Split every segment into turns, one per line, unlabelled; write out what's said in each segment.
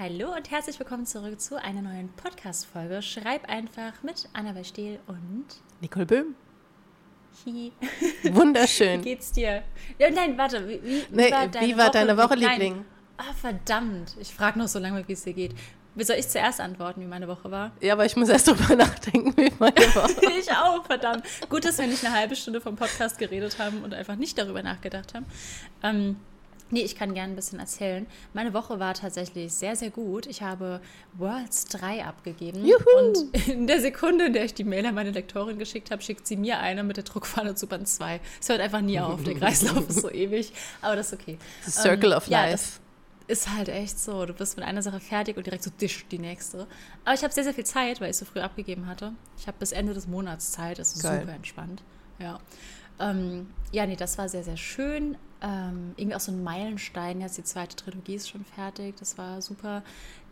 Hallo und herzlich willkommen zurück zu einer neuen Podcast-Folge. Schreib einfach mit Annabel Stehl und
Nicole Böhm.
Hi.
Wunderschön.
Wie geht's dir? Ja, nein, warte. Wie, wie,
nee, war, deine, wie war Woche, deine Woche, Liebling?
Ah, verdammt. Ich frage noch so lange, wie es dir geht. Wie soll ich zuerst antworten, wie meine Woche war?
Ja, aber ich muss erst drüber nachdenken, wie meine Woche
war. ich auch, verdammt. Gut, dass wir nicht eine halbe Stunde vom Podcast geredet haben und einfach nicht darüber nachgedacht haben. Ähm, Nee, ich kann gerne ein bisschen erzählen. Meine Woche war tatsächlich sehr, sehr gut. Ich habe Worlds 3 abgegeben. Juhu. Und in der Sekunde, in der ich die Mail an meine Lektorin geschickt habe, schickt sie mir eine mit der Druckpfanne zu Band 2. Es hört einfach nie auf. Der Kreislauf ist so ewig. Aber das ist okay.
The Circle um, of
ja,
Life.
Ist halt echt so. Du bist mit einer Sache fertig und direkt so disch die nächste. Aber ich habe sehr, sehr viel Zeit, weil ich so früh abgegeben hatte. Ich habe bis Ende des Monats Zeit. Das ist Geil. super entspannt. Ja. Ähm, ja, nee, das war sehr, sehr schön ähm, irgendwie auch so ein Meilenstein. Jetzt die zweite Trilogie ist schon fertig, das war super.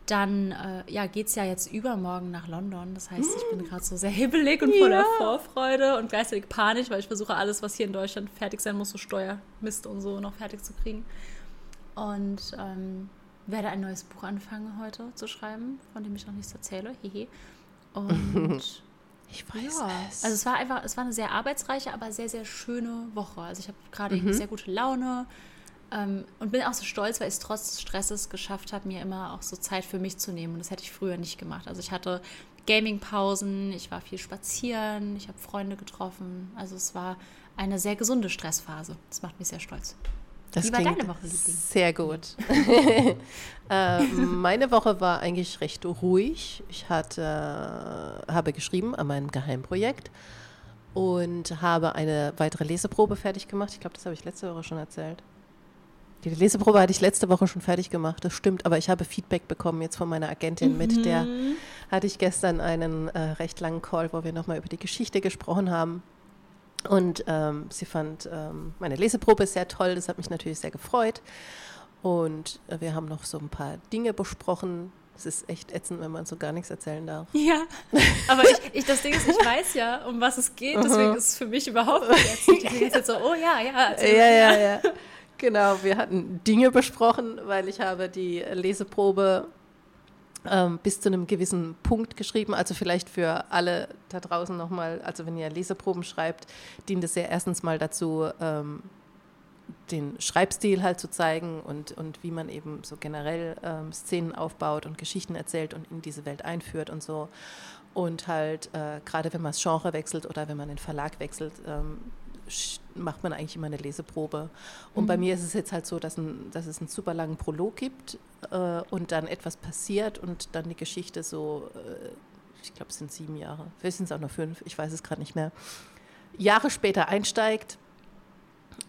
Dann äh, ja, geht es ja jetzt übermorgen nach London. Das heißt, ich bin gerade so sehr hibbelig und voller ja. Vorfreude und gleichzeitig Panik, weil ich versuche, alles, was hier in Deutschland fertig sein muss, so Steuermist und so, noch fertig zu kriegen. Und ähm, werde ein neues Buch anfangen heute zu schreiben, von dem ich noch nichts erzähle. Hehe. Und
Ich weiß
ja. es. Also es war einfach, es war eine sehr arbeitsreiche, aber sehr, sehr schöne Woche. Also ich habe gerade mhm. sehr gute Laune ähm, und bin auch so stolz, weil ich es trotz des Stresses geschafft habe, mir immer auch so Zeit für mich zu nehmen. Und das hätte ich früher nicht gemacht. Also ich hatte Gaming-Pausen, ich war viel spazieren, ich habe Freunde getroffen. Also es war eine sehr gesunde Stressphase. Das macht mich sehr stolz.
Das Wie war deine Woche? Sehr gut. äh, meine Woche war eigentlich recht ruhig. Ich hatte, habe geschrieben an meinem Geheimprojekt und habe eine weitere Leseprobe fertig gemacht. Ich glaube, das habe ich letzte Woche schon erzählt. Die Leseprobe hatte ich letzte Woche schon fertig gemacht, das stimmt, aber ich habe Feedback bekommen jetzt von meiner Agentin mhm. mit. Der hatte ich gestern einen äh, recht langen Call, wo wir nochmal über die Geschichte gesprochen haben. Und ähm, sie fand ähm, meine Leseprobe sehr toll, das hat mich natürlich sehr gefreut. Und äh, wir haben noch so ein paar Dinge besprochen. Es ist echt ätzend, wenn man so gar nichts erzählen darf.
Ja, aber ich, ich, das Ding ist, ich weiß ja, um was es geht, deswegen ist es für mich überhaupt nicht ätzend. Ich bin jetzt so, oh ja, ja.
Ja, ja, ja. Genau, wir hatten Dinge besprochen, weil ich habe die Leseprobe bis zu einem gewissen Punkt geschrieben. Also vielleicht für alle da draußen nochmal, also wenn ihr Leseproben schreibt, dient es ja erstens mal dazu, ähm, den Schreibstil halt zu zeigen und, und wie man eben so generell ähm, Szenen aufbaut und Geschichten erzählt und in diese Welt einführt und so. Und halt, äh, gerade wenn man das Genre wechselt oder wenn man den Verlag wechselt, ähm, macht man eigentlich immer eine Leseprobe. Und mhm. bei mir ist es jetzt halt so, dass, ein, dass es einen super langen Prolog gibt äh, und dann etwas passiert und dann die Geschichte so, äh, ich glaube, es sind sieben Jahre, vielleicht sind es auch noch fünf, ich weiß es gerade nicht mehr, Jahre später einsteigt.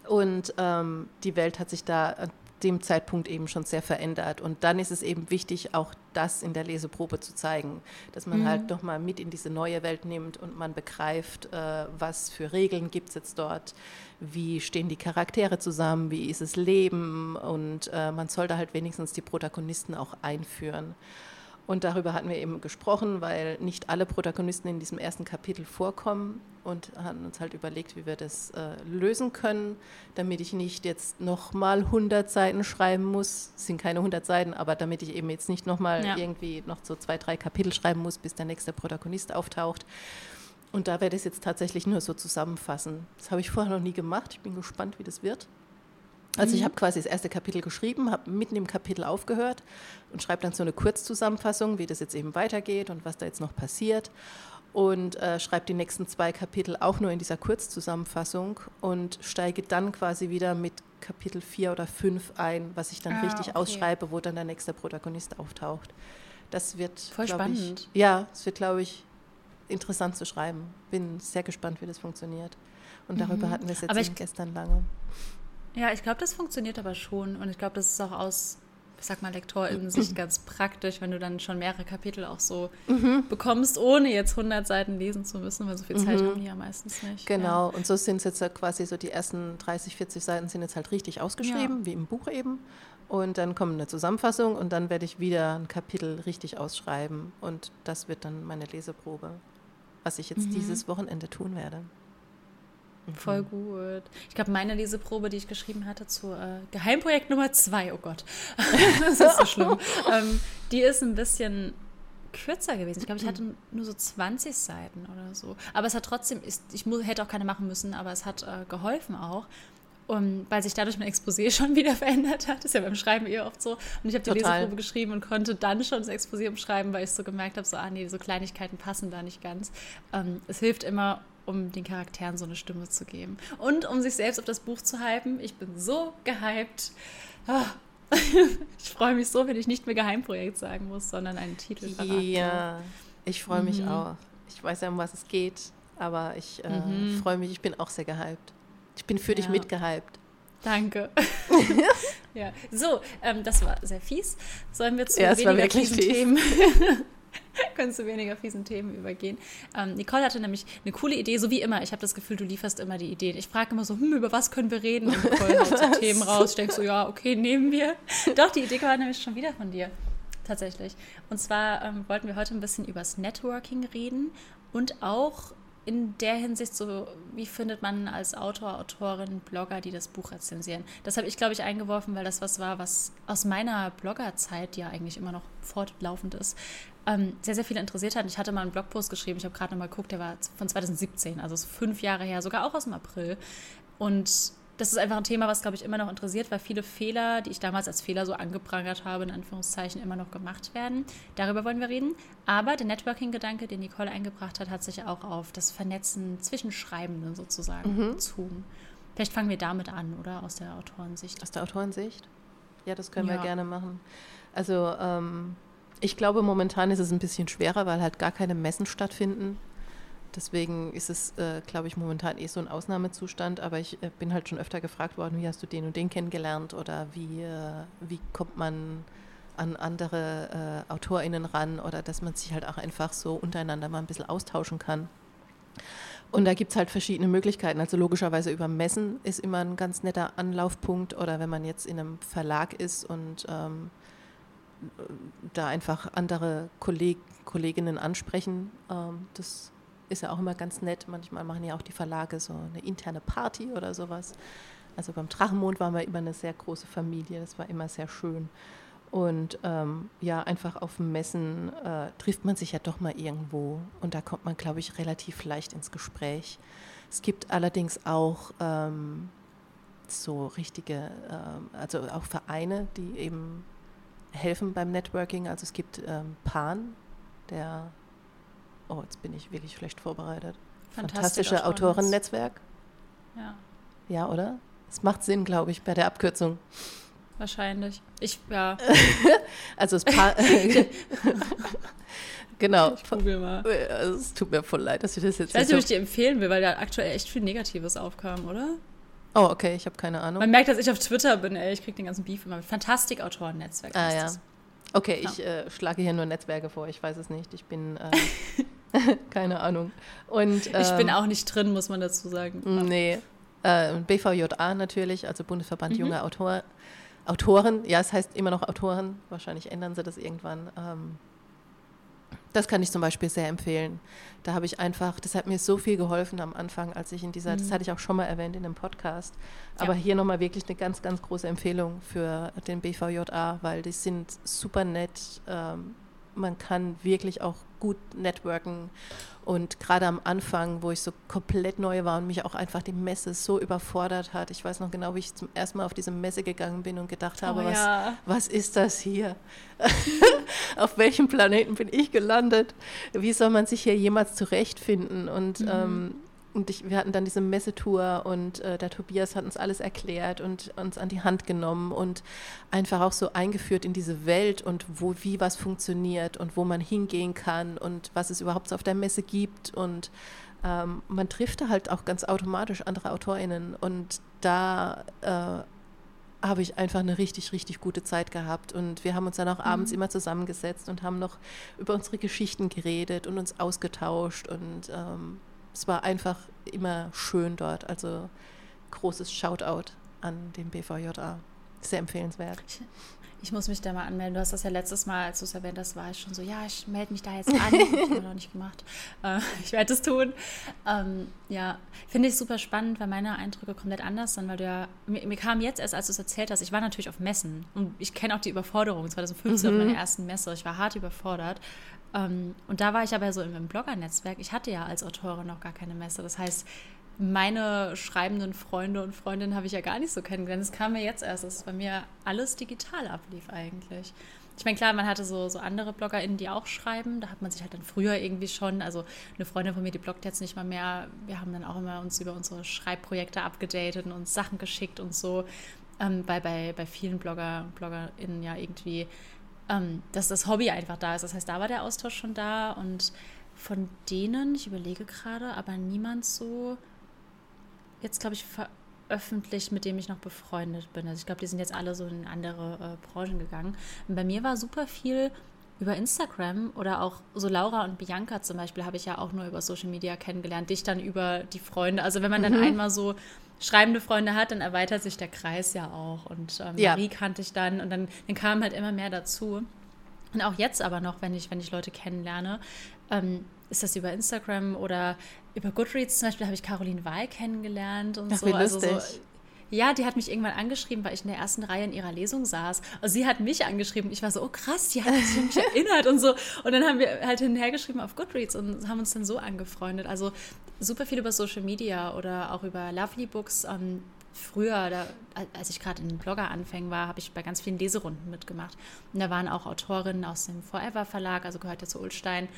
Und ähm, die Welt hat sich da dem Zeitpunkt eben schon sehr verändert. Und dann ist es eben wichtig, auch das in der Leseprobe zu zeigen, dass man halt mhm. halt nochmal mit in diese neue Welt nimmt und man begreift, äh, was für Regeln gibt es jetzt dort, wie stehen die Charaktere zusammen, wie ist es Leben und äh, man sollte halt wenigstens die Protagonisten auch einführen. Und darüber hatten wir eben gesprochen, weil nicht alle Protagonisten in diesem ersten Kapitel vorkommen und haben uns halt überlegt, wie wir das äh, lösen können, damit ich nicht jetzt nochmal 100 Seiten schreiben muss. Es sind keine 100 Seiten, aber damit ich eben jetzt nicht nochmal ja. irgendwie noch so zwei, drei Kapitel schreiben muss, bis der nächste Protagonist auftaucht. Und da werde ich es jetzt tatsächlich nur so zusammenfassen. Das habe ich vorher noch nie gemacht. Ich bin gespannt, wie das wird. Also ich mhm. habe quasi das erste Kapitel geschrieben, habe mitten im Kapitel aufgehört und schreibe dann so eine Kurzzusammenfassung, wie das jetzt eben weitergeht und was da jetzt noch passiert. Und äh, schreibe die nächsten zwei Kapitel auch nur in dieser Kurzzusammenfassung und steige dann quasi wieder mit Kapitel 4 oder 5 ein, was ich dann ah, richtig okay. ausschreibe, wo dann der nächste Protagonist auftaucht. Das wird,
Voll spannend.
Ich, ja, es wird, glaube ich, interessant zu schreiben. Bin sehr gespannt, wie das funktioniert. Und darüber mhm. hatten wir es jetzt gestern lange.
Ja, ich glaube, das funktioniert aber schon. Und ich glaube, das ist auch aus, ich sag mal, Lektorinnen-Sicht ganz praktisch, wenn du dann schon mehrere Kapitel auch so mhm. bekommst, ohne jetzt 100 Seiten lesen zu müssen, weil so viel Zeit mhm. haben die ja meistens nicht.
Genau, ja. und so sind es jetzt ja quasi so die ersten 30, 40 Seiten sind jetzt halt richtig ausgeschrieben, ja. wie im Buch eben. Und dann kommt eine Zusammenfassung und dann werde ich wieder ein Kapitel richtig ausschreiben. Und das wird dann meine Leseprobe, was ich jetzt mhm. dieses Wochenende tun werde.
Voll mhm. gut. Ich glaube, meine Leseprobe, die ich geschrieben hatte zu äh, Geheimprojekt Nummer zwei, oh Gott, das ist so schlimm. ähm, Die ist ein bisschen kürzer gewesen. Ich glaube, ich hatte nur so 20 Seiten oder so. Aber es hat trotzdem, ich hätte auch keine machen müssen, aber es hat äh, geholfen auch. Und weil sich dadurch mein Exposé schon wieder verändert hat. Das ist ja beim Schreiben eher oft so. Und ich habe die Total. Leseprobe geschrieben und konnte dann schon das Exposé umschreiben, weil ich so gemerkt habe, so, ah nee, so Kleinigkeiten passen da nicht ganz. Ähm, es hilft immer, um den Charakteren so eine Stimme zu geben. Und um sich selbst auf das Buch zu hypen. Ich bin so gehypt. Ah, ich freue mich so, wenn ich nicht mehr Geheimprojekt sagen muss, sondern einen Titel
verraten. Ja, ich freue mich mhm. auch. Ich weiß ja, um was es geht, aber ich äh, mhm. freue mich, ich bin auch sehr gehypt. Ich bin für ja. dich mitgehypt.
Danke. ja, so, ähm, das war sehr fies. Sollen wir zu
ja, weniger fiesen fies. Themen
können zu weniger fiesen Themen übergehen. Ähm, Nicole hatte nämlich eine coole Idee, so wie immer. Ich habe das Gefühl, du lieferst immer die Ideen. Ich frage immer so, hm, über was können wir reden? Und Nicole haut so Themen raus. Ich denke so, ja, okay, nehmen wir. Doch, die Idee kam nämlich schon wieder von dir. Tatsächlich. Und zwar ähm, wollten wir heute ein bisschen übers Networking reden und auch in der Hinsicht so, wie findet man als Autor, Autorin, Blogger, die das Buch rezensieren? Das habe ich, glaube ich, eingeworfen, weil das was war, was aus meiner Bloggerzeit, die ja eigentlich immer noch fortlaufend ist, ähm, sehr, sehr viele interessiert hat. Ich hatte mal einen Blogpost geschrieben, ich habe gerade nochmal geguckt, der war von 2017, also ist fünf Jahre her, sogar auch aus dem April. Und das ist einfach ein Thema, was, glaube ich, immer noch interessiert, weil viele Fehler, die ich damals als Fehler so angeprangert habe, in Anführungszeichen, immer noch gemacht werden. Darüber wollen wir reden. Aber der Networking-Gedanke, den Nicole eingebracht hat, hat sich auch auf das Vernetzen zwischen Schreibenden sozusagen mhm. bezogen. Vielleicht fangen wir damit an, oder? Aus der Autorensicht.
Aus der Autorensicht? Ja, das können ja. wir gerne machen. Also, ähm, ich glaube, momentan ist es ein bisschen schwerer, weil halt gar keine Messen stattfinden. Deswegen ist es, äh, glaube ich, momentan eh so ein Ausnahmezustand. Aber ich äh, bin halt schon öfter gefragt worden, wie hast du den und den kennengelernt oder wie, äh, wie kommt man an andere äh, AutorInnen ran oder dass man sich halt auch einfach so untereinander mal ein bisschen austauschen kann. Und da gibt es halt verschiedene Möglichkeiten. Also logischerweise über Messen ist immer ein ganz netter Anlaufpunkt oder wenn man jetzt in einem Verlag ist und ähm, da einfach andere Kolleg Kolleginnen ansprechen, ähm, das ist ja auch immer ganz nett. Manchmal machen ja auch die Verlage so eine interne Party oder sowas. Also beim Drachenmond waren wir immer eine sehr große Familie, das war immer sehr schön. Und ähm, ja, einfach auf Messen äh, trifft man sich ja doch mal irgendwo und da kommt man, glaube ich, relativ leicht ins Gespräch. Es gibt allerdings auch ähm, so richtige, ähm, also auch Vereine, die eben helfen beim Networking. Also es gibt ähm, PAN, der Oh, jetzt bin ich wirklich schlecht vorbereitet. Fantastische Autorennetzwerk. Ja. Ja, oder? Es macht Sinn, glaube ich, bei der Abkürzung.
Wahrscheinlich. Ich, ja.
also es paar. genau.
Ich google mal.
Also es tut mir voll leid, dass ich das jetzt.
Ich weiß nicht, ob ich dir empfehlen will, weil da aktuell echt viel Negatives aufkam, oder?
Oh, okay, ich habe keine Ahnung.
Man merkt, dass ich auf Twitter bin, ey. Ich kriege den ganzen Beef immer mit. Fantastik-Autoren-Netzwerk.
Ah, ja. Das. Okay, ja. ich äh, schlage hier nur Netzwerke vor, ich weiß es nicht. Ich bin. Äh, Keine Ahnung. Und,
ähm, ich bin ähm, auch nicht drin, muss man dazu sagen.
Nee. Äh, BVJA natürlich, also Bundesverband mhm. junger Autor, Autoren. Ja, es heißt immer noch Autoren. Wahrscheinlich ändern sie das irgendwann. Ähm, das kann ich zum Beispiel sehr empfehlen. Da habe ich einfach, das hat mir so viel geholfen am Anfang, als ich in dieser, mhm. das hatte ich auch schon mal erwähnt in einem Podcast, aber ja. hier nochmal wirklich eine ganz, ganz große Empfehlung für den BVJA, weil die sind super nett. Ähm, man kann wirklich auch gut networken. Und gerade am Anfang, wo ich so komplett neu war und mich auch einfach die Messe so überfordert hat, ich weiß noch genau, wie ich zum ersten Mal auf diese Messe gegangen bin und gedacht habe, oh, ja. was, was ist das hier? auf welchem Planeten bin ich gelandet? Wie soll man sich hier jemals zurechtfinden? Und mhm. ähm, und ich, wir hatten dann diese Messetour und äh, der Tobias hat uns alles erklärt und uns an die Hand genommen und einfach auch so eingeführt in diese Welt und wo wie was funktioniert und wo man hingehen kann und was es überhaupt so auf der Messe gibt und ähm, man trifft da halt auch ganz automatisch andere AutorInnen und da äh, habe ich einfach eine richtig, richtig gute Zeit gehabt. Und wir haben uns dann auch abends mhm. immer zusammengesetzt und haben noch über unsere Geschichten geredet und uns ausgetauscht. Und ähm, es war einfach immer schön dort. Also großes Shoutout an den BVJA. Sehr empfehlenswert.
ich muss mich da mal anmelden. Du hast das ja letztes Mal, als du es erwähnt hast, war ich schon so, ja, ich melde mich da jetzt an. ich habe noch nicht gemacht. Äh, ich werde es tun. Ähm, ja, finde ich super spannend, weil meine Eindrücke komplett anders sind, weil du ja, mir, mir kam jetzt erst, als du es erzählt hast, ich war natürlich auf Messen und ich kenne auch die Überforderung. 2015 mhm. auf meiner ersten Messe. Ich war hart überfordert. Ähm, und da war ich aber so im Blogger-Netzwerk. Ich hatte ja als Autorin noch gar keine Messe. Das heißt, meine schreibenden Freunde und Freundinnen habe ich ja gar nicht so kennengelernt. Es kam mir jetzt erst, dass bei mir alles digital ablief eigentlich. Ich meine, klar, man hatte so, so andere BloggerInnen, die auch schreiben. Da hat man sich halt dann früher irgendwie schon, also eine Freundin von mir, die bloggt jetzt nicht mal mehr. Wir haben dann auch immer uns über unsere Schreibprojekte abgedatet und uns Sachen geschickt und so. Ähm, weil bei, bei vielen Blogger BloggerInnen ja irgendwie, ähm, dass das Hobby einfach da ist. Das heißt, da war der Austausch schon da und von denen, ich überlege gerade, aber niemand so jetzt, glaube ich, veröffentlicht, mit dem ich noch befreundet bin. Also ich glaube, die sind jetzt alle so in andere äh, Branchen gegangen. Und bei mir war super viel über Instagram oder auch so Laura und Bianca zum Beispiel habe ich ja auch nur über Social Media kennengelernt, dich dann über die Freunde. Also wenn man dann mhm. einmal so schreibende Freunde hat, dann erweitert sich der Kreis ja auch. Und ähm, ja. Marie kannte ich dann und dann, dann kam halt immer mehr dazu. Und auch jetzt aber noch, wenn ich, wenn ich Leute kennenlerne, ähm, ist das über Instagram oder über Goodreads zum Beispiel habe ich Caroline Wahl kennengelernt und Ach, so. Also so, ja, die hat mich irgendwann angeschrieben, weil ich in der ersten Reihe in ihrer Lesung saß. Also sie hat mich angeschrieben. Ich war so, oh krass, die hat sich an mich erinnert und so. Und dann haben wir halt hinterher geschrieben auf Goodreads und haben uns dann so angefreundet. Also super viel über Social Media oder auch über Lovely Books. Ähm, früher, da, als ich gerade in den Blogger-Anfängen war, habe ich bei ganz vielen Leserunden mitgemacht. Und da waren auch Autorinnen aus dem Forever Verlag, also gehört ja zu Ulstein.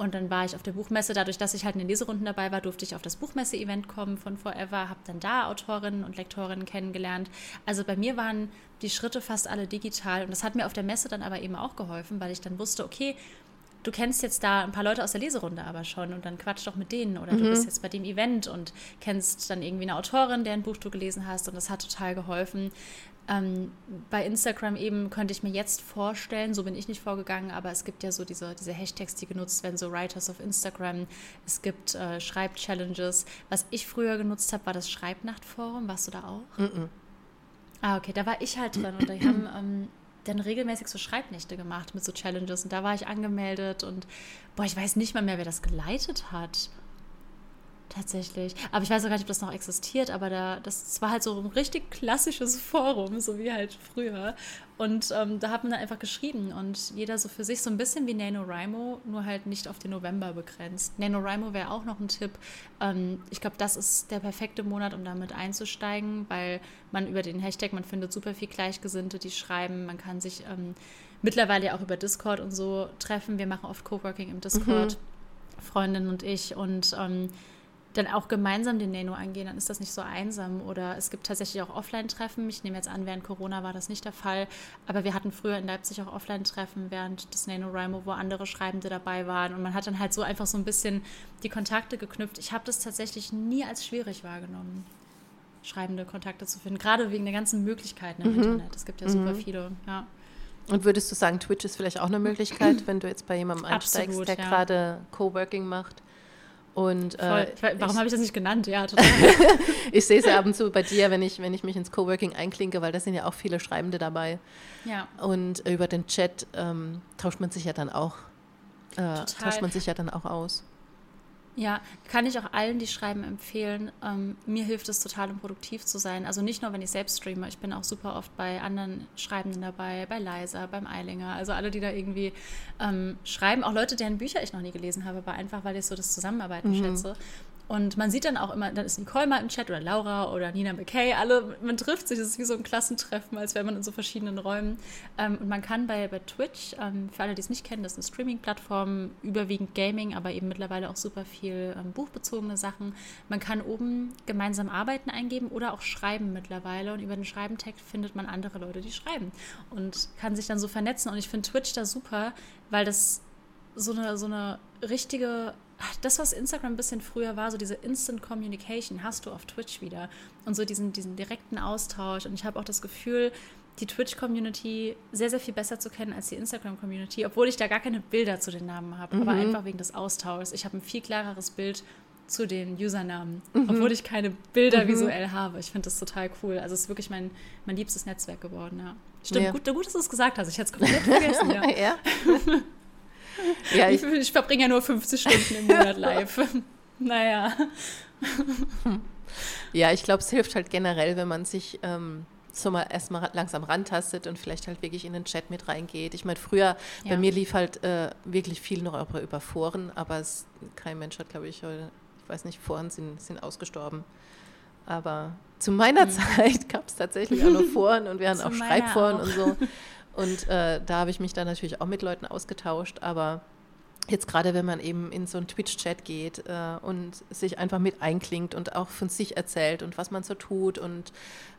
Und dann war ich auf der Buchmesse. Dadurch, dass ich halt in den Leserunden dabei war, durfte ich auf das Buchmesse-Event kommen von Forever, habe dann da Autorinnen und Lektorinnen kennengelernt. Also bei mir waren die Schritte fast alle digital. Und das hat mir auf der Messe dann aber eben auch geholfen, weil ich dann wusste, okay, du kennst jetzt da ein paar Leute aus der Leserunde aber schon und dann quatsch doch mit denen oder mhm. du bist jetzt bei dem Event und kennst dann irgendwie eine Autorin, deren Buch du gelesen hast und das hat total geholfen. Ähm, bei Instagram eben könnte ich mir jetzt vorstellen, so bin ich nicht vorgegangen, aber es gibt ja so diese, diese Hashtags, die genutzt werden, so Writers of Instagram. Es gibt äh, Schreibchallenges. Was ich früher genutzt habe, war das Schreibnachtforum. Warst du da auch? Mhm. Ah, okay, da war ich halt drin und die haben ähm, dann regelmäßig so Schreibnächte gemacht mit so Challenges und da war ich angemeldet und boah, ich weiß nicht mal mehr, wer das geleitet hat. Tatsächlich. Aber ich weiß auch gar nicht, ob das noch existiert, aber da, das war halt so ein richtig klassisches Forum, so wie halt früher. Und ähm, da hat man dann einfach geschrieben und jeder so für sich so ein bisschen wie NaNoWriMo, nur halt nicht auf den November begrenzt. NaNoWriMo wäre auch noch ein Tipp. Ähm, ich glaube, das ist der perfekte Monat, um damit einzusteigen, weil man über den Hashtag, man findet super viel Gleichgesinnte, die schreiben. Man kann sich ähm, mittlerweile ja auch über Discord und so treffen. Wir machen oft Coworking im Discord, mhm. Freundin und ich. Und ähm, dann auch gemeinsam den Nano angehen, dann ist das nicht so einsam. Oder es gibt tatsächlich auch Offline-Treffen. Ich nehme jetzt an, während Corona war das nicht der Fall. Aber wir hatten früher in Leipzig auch Offline-Treffen während des NaNoWriMo, wo andere Schreibende dabei waren. Und man hat dann halt so einfach so ein bisschen die Kontakte geknüpft. Ich habe das tatsächlich nie als schwierig wahrgenommen, schreibende Kontakte zu finden. Gerade wegen der ganzen Möglichkeiten im mhm. Internet. Es gibt ja super mhm. viele, ja.
Und würdest du sagen, Twitch ist vielleicht auch eine Möglichkeit, wenn du jetzt bei jemandem einsteigst, Absolut, der ja. gerade Coworking macht? Und,
äh, Warum habe ich das nicht genannt? Ja, total.
ich sehe es ja ab und zu bei dir, wenn ich, wenn ich mich ins Coworking einklinke, weil da sind ja auch viele Schreibende dabei.
Ja.
Und über den Chat ähm, tauscht man sich ja dann auch, äh, tauscht man sich ja dann auch aus.
Ja, kann ich auch allen, die schreiben, empfehlen. Ähm, mir hilft es total, um produktiv zu sein. Also nicht nur, wenn ich selbst streame, ich bin auch super oft bei anderen Schreibenden dabei, bei Leisa, beim Eilinger. Also alle, die da irgendwie ähm, schreiben, auch Leute, deren Bücher ich noch nie gelesen habe, aber einfach, weil ich so das Zusammenarbeiten mhm. schätze. Und man sieht dann auch immer, dann ist Nicole mal im Chat oder Laura oder Nina McKay, alle, man trifft sich, das ist wie so ein Klassentreffen, als wäre man in so verschiedenen Räumen. Ähm, und man kann bei, bei Twitch, ähm, für alle, die es nicht kennen, das ist eine Streaming-Plattform, überwiegend Gaming, aber eben mittlerweile auch super viel ähm, buchbezogene Sachen. Man kann oben gemeinsam Arbeiten eingeben oder auch schreiben mittlerweile. Und über den Schreiben-Tag findet man andere Leute, die schreiben und kann sich dann so vernetzen. Und ich finde Twitch da super, weil das so eine, so eine richtige das, was Instagram ein bisschen früher war, so diese Instant Communication, hast du auf Twitch wieder. Und so diesen, diesen direkten Austausch. Und ich habe auch das Gefühl, die Twitch-Community sehr, sehr viel besser zu kennen als die Instagram-Community, obwohl ich da gar keine Bilder zu den Namen habe, mhm. aber einfach wegen des Austauschs. Ich habe ein viel klareres Bild zu den Usernamen, mhm. obwohl ich keine Bilder mhm. visuell habe. Ich finde das total cool. Also es ist wirklich mein, mein liebstes Netzwerk geworden, ja. Stimmt, ja. Gut, gut, dass du es gesagt hast. Ich hätte es komplett vergessen, ja. ja. ja ich, ich verbringe ja nur 50 Stunden im Monat live. naja.
Ja, ich glaube, es hilft halt generell, wenn man sich ähm, so mal erstmal langsam rantastet und vielleicht halt wirklich in den Chat mit reingeht. Ich meine, früher, ja. bei mir lief halt äh, wirklich viel noch über Foren, aber es, kein Mensch hat, glaube ich, ich weiß nicht, Foren sind, sind ausgestorben. Aber zu meiner mhm. Zeit gab es tatsächlich auch noch Foren und wir hatten auch Schreibforen auch. und so. Und äh, da habe ich mich dann natürlich auch mit Leuten ausgetauscht, aber Jetzt gerade, wenn man eben in so einen Twitch-Chat geht äh, und sich einfach mit einklingt und auch von sich erzählt und was man so tut und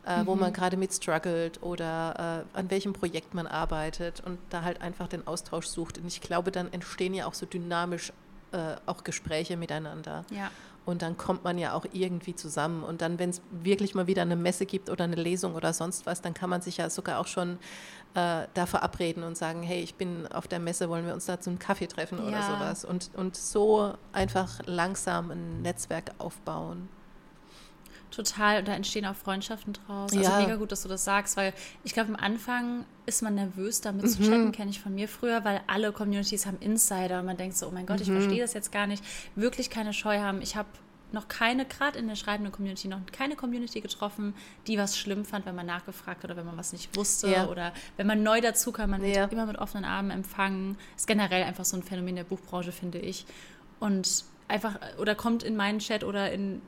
äh, mhm. wo man gerade mit struggelt oder äh, an welchem Projekt man arbeitet und da halt einfach den Austausch sucht. Und ich glaube, dann entstehen ja auch so dynamisch äh, auch Gespräche miteinander. Ja. Und dann kommt man ja auch irgendwie zusammen. Und dann, wenn es wirklich mal wieder eine Messe gibt oder eine Lesung oder sonst was, dann kann man sich ja sogar auch schon äh, da verabreden und sagen, hey, ich bin auf der Messe, wollen wir uns da zum Kaffee treffen ja. oder sowas. Und, und so einfach langsam ein Netzwerk aufbauen.
Total, und da entstehen auch Freundschaften draus. Also ja. mega gut, dass du das sagst, weil ich glaube, am Anfang ist man nervös, damit mhm. zu chatten, kenne ich von mir früher, weil alle Communities haben Insider und man denkt so, oh mein Gott, mhm. ich verstehe das jetzt gar nicht. Wirklich keine Scheu haben. Ich habe noch keine, gerade in der schreibenden Community, noch keine Community getroffen, die was schlimm fand, wenn man nachgefragt hat oder wenn man was nicht wusste ja. oder wenn man neu dazu kam, man ja. wird immer mit offenen Armen empfangen. Ist generell einfach so ein Phänomen der Buchbranche, finde ich. Und einfach, oder kommt in meinen Chat oder in,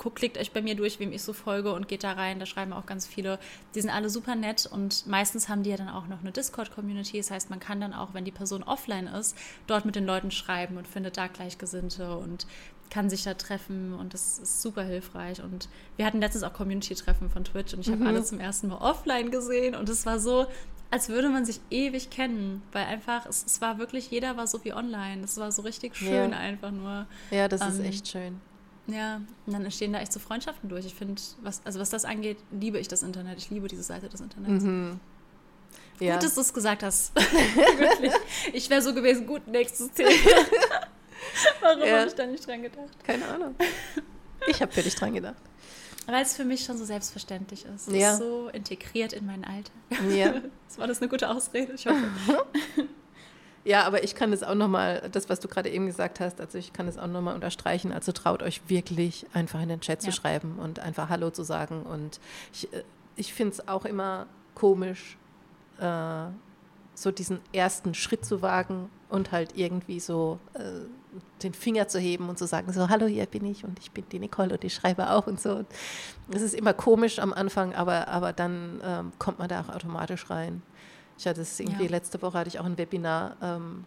guckt, klickt euch bei mir durch, wem ich so folge und geht da rein. Da schreiben auch ganz viele. Die sind alle super nett und meistens haben die ja dann auch noch eine Discord-Community. Das heißt, man kann dann auch, wenn die Person offline ist, dort mit den Leuten schreiben und findet da Gleichgesinnte und kann sich da treffen und das ist super hilfreich. Und wir hatten letztens auch Community-Treffen von Twitch und ich habe mhm. alle zum ersten Mal offline gesehen und es war so, als würde man sich ewig kennen, weil einfach, es, es war wirklich, jeder war so wie online. Es war so richtig schön ja. einfach nur.
Ja, das ähm, ist echt schön.
Ja, und dann entstehen da echt so Freundschaften durch. Ich finde, was, also was das angeht, liebe ich das Internet. Ich liebe diese Seite des Internets. Mhm. Ja. Gut, dass du es gesagt hast. Wirklich. Ich wäre so gewesen, gut, nächstes Thema. Warum ja. habe ich da nicht dran gedacht?
Keine Ahnung. Ich habe für dich dran gedacht.
Weil es für mich schon so selbstverständlich ist. Es ja. ist so integriert in meinen Alltag. Ja. Das war das eine gute Ausrede, ich hoffe.
Ja, aber ich kann das auch nochmal, das, was du gerade eben gesagt hast, also ich kann das auch nochmal unterstreichen. Also traut euch wirklich einfach in den Chat ja. zu schreiben und einfach Hallo zu sagen. Und ich, äh, ich finde es auch immer komisch, äh, so diesen ersten Schritt zu wagen und halt irgendwie so äh, den Finger zu heben und zu sagen, so, hallo, hier bin ich und ich bin die Nicole und ich schreibe auch und so. Das ist immer komisch am Anfang, aber, aber dann ähm, kommt man da auch automatisch rein. Ich hatte es irgendwie, ja. letzte Woche hatte ich auch ein Webinar, ähm,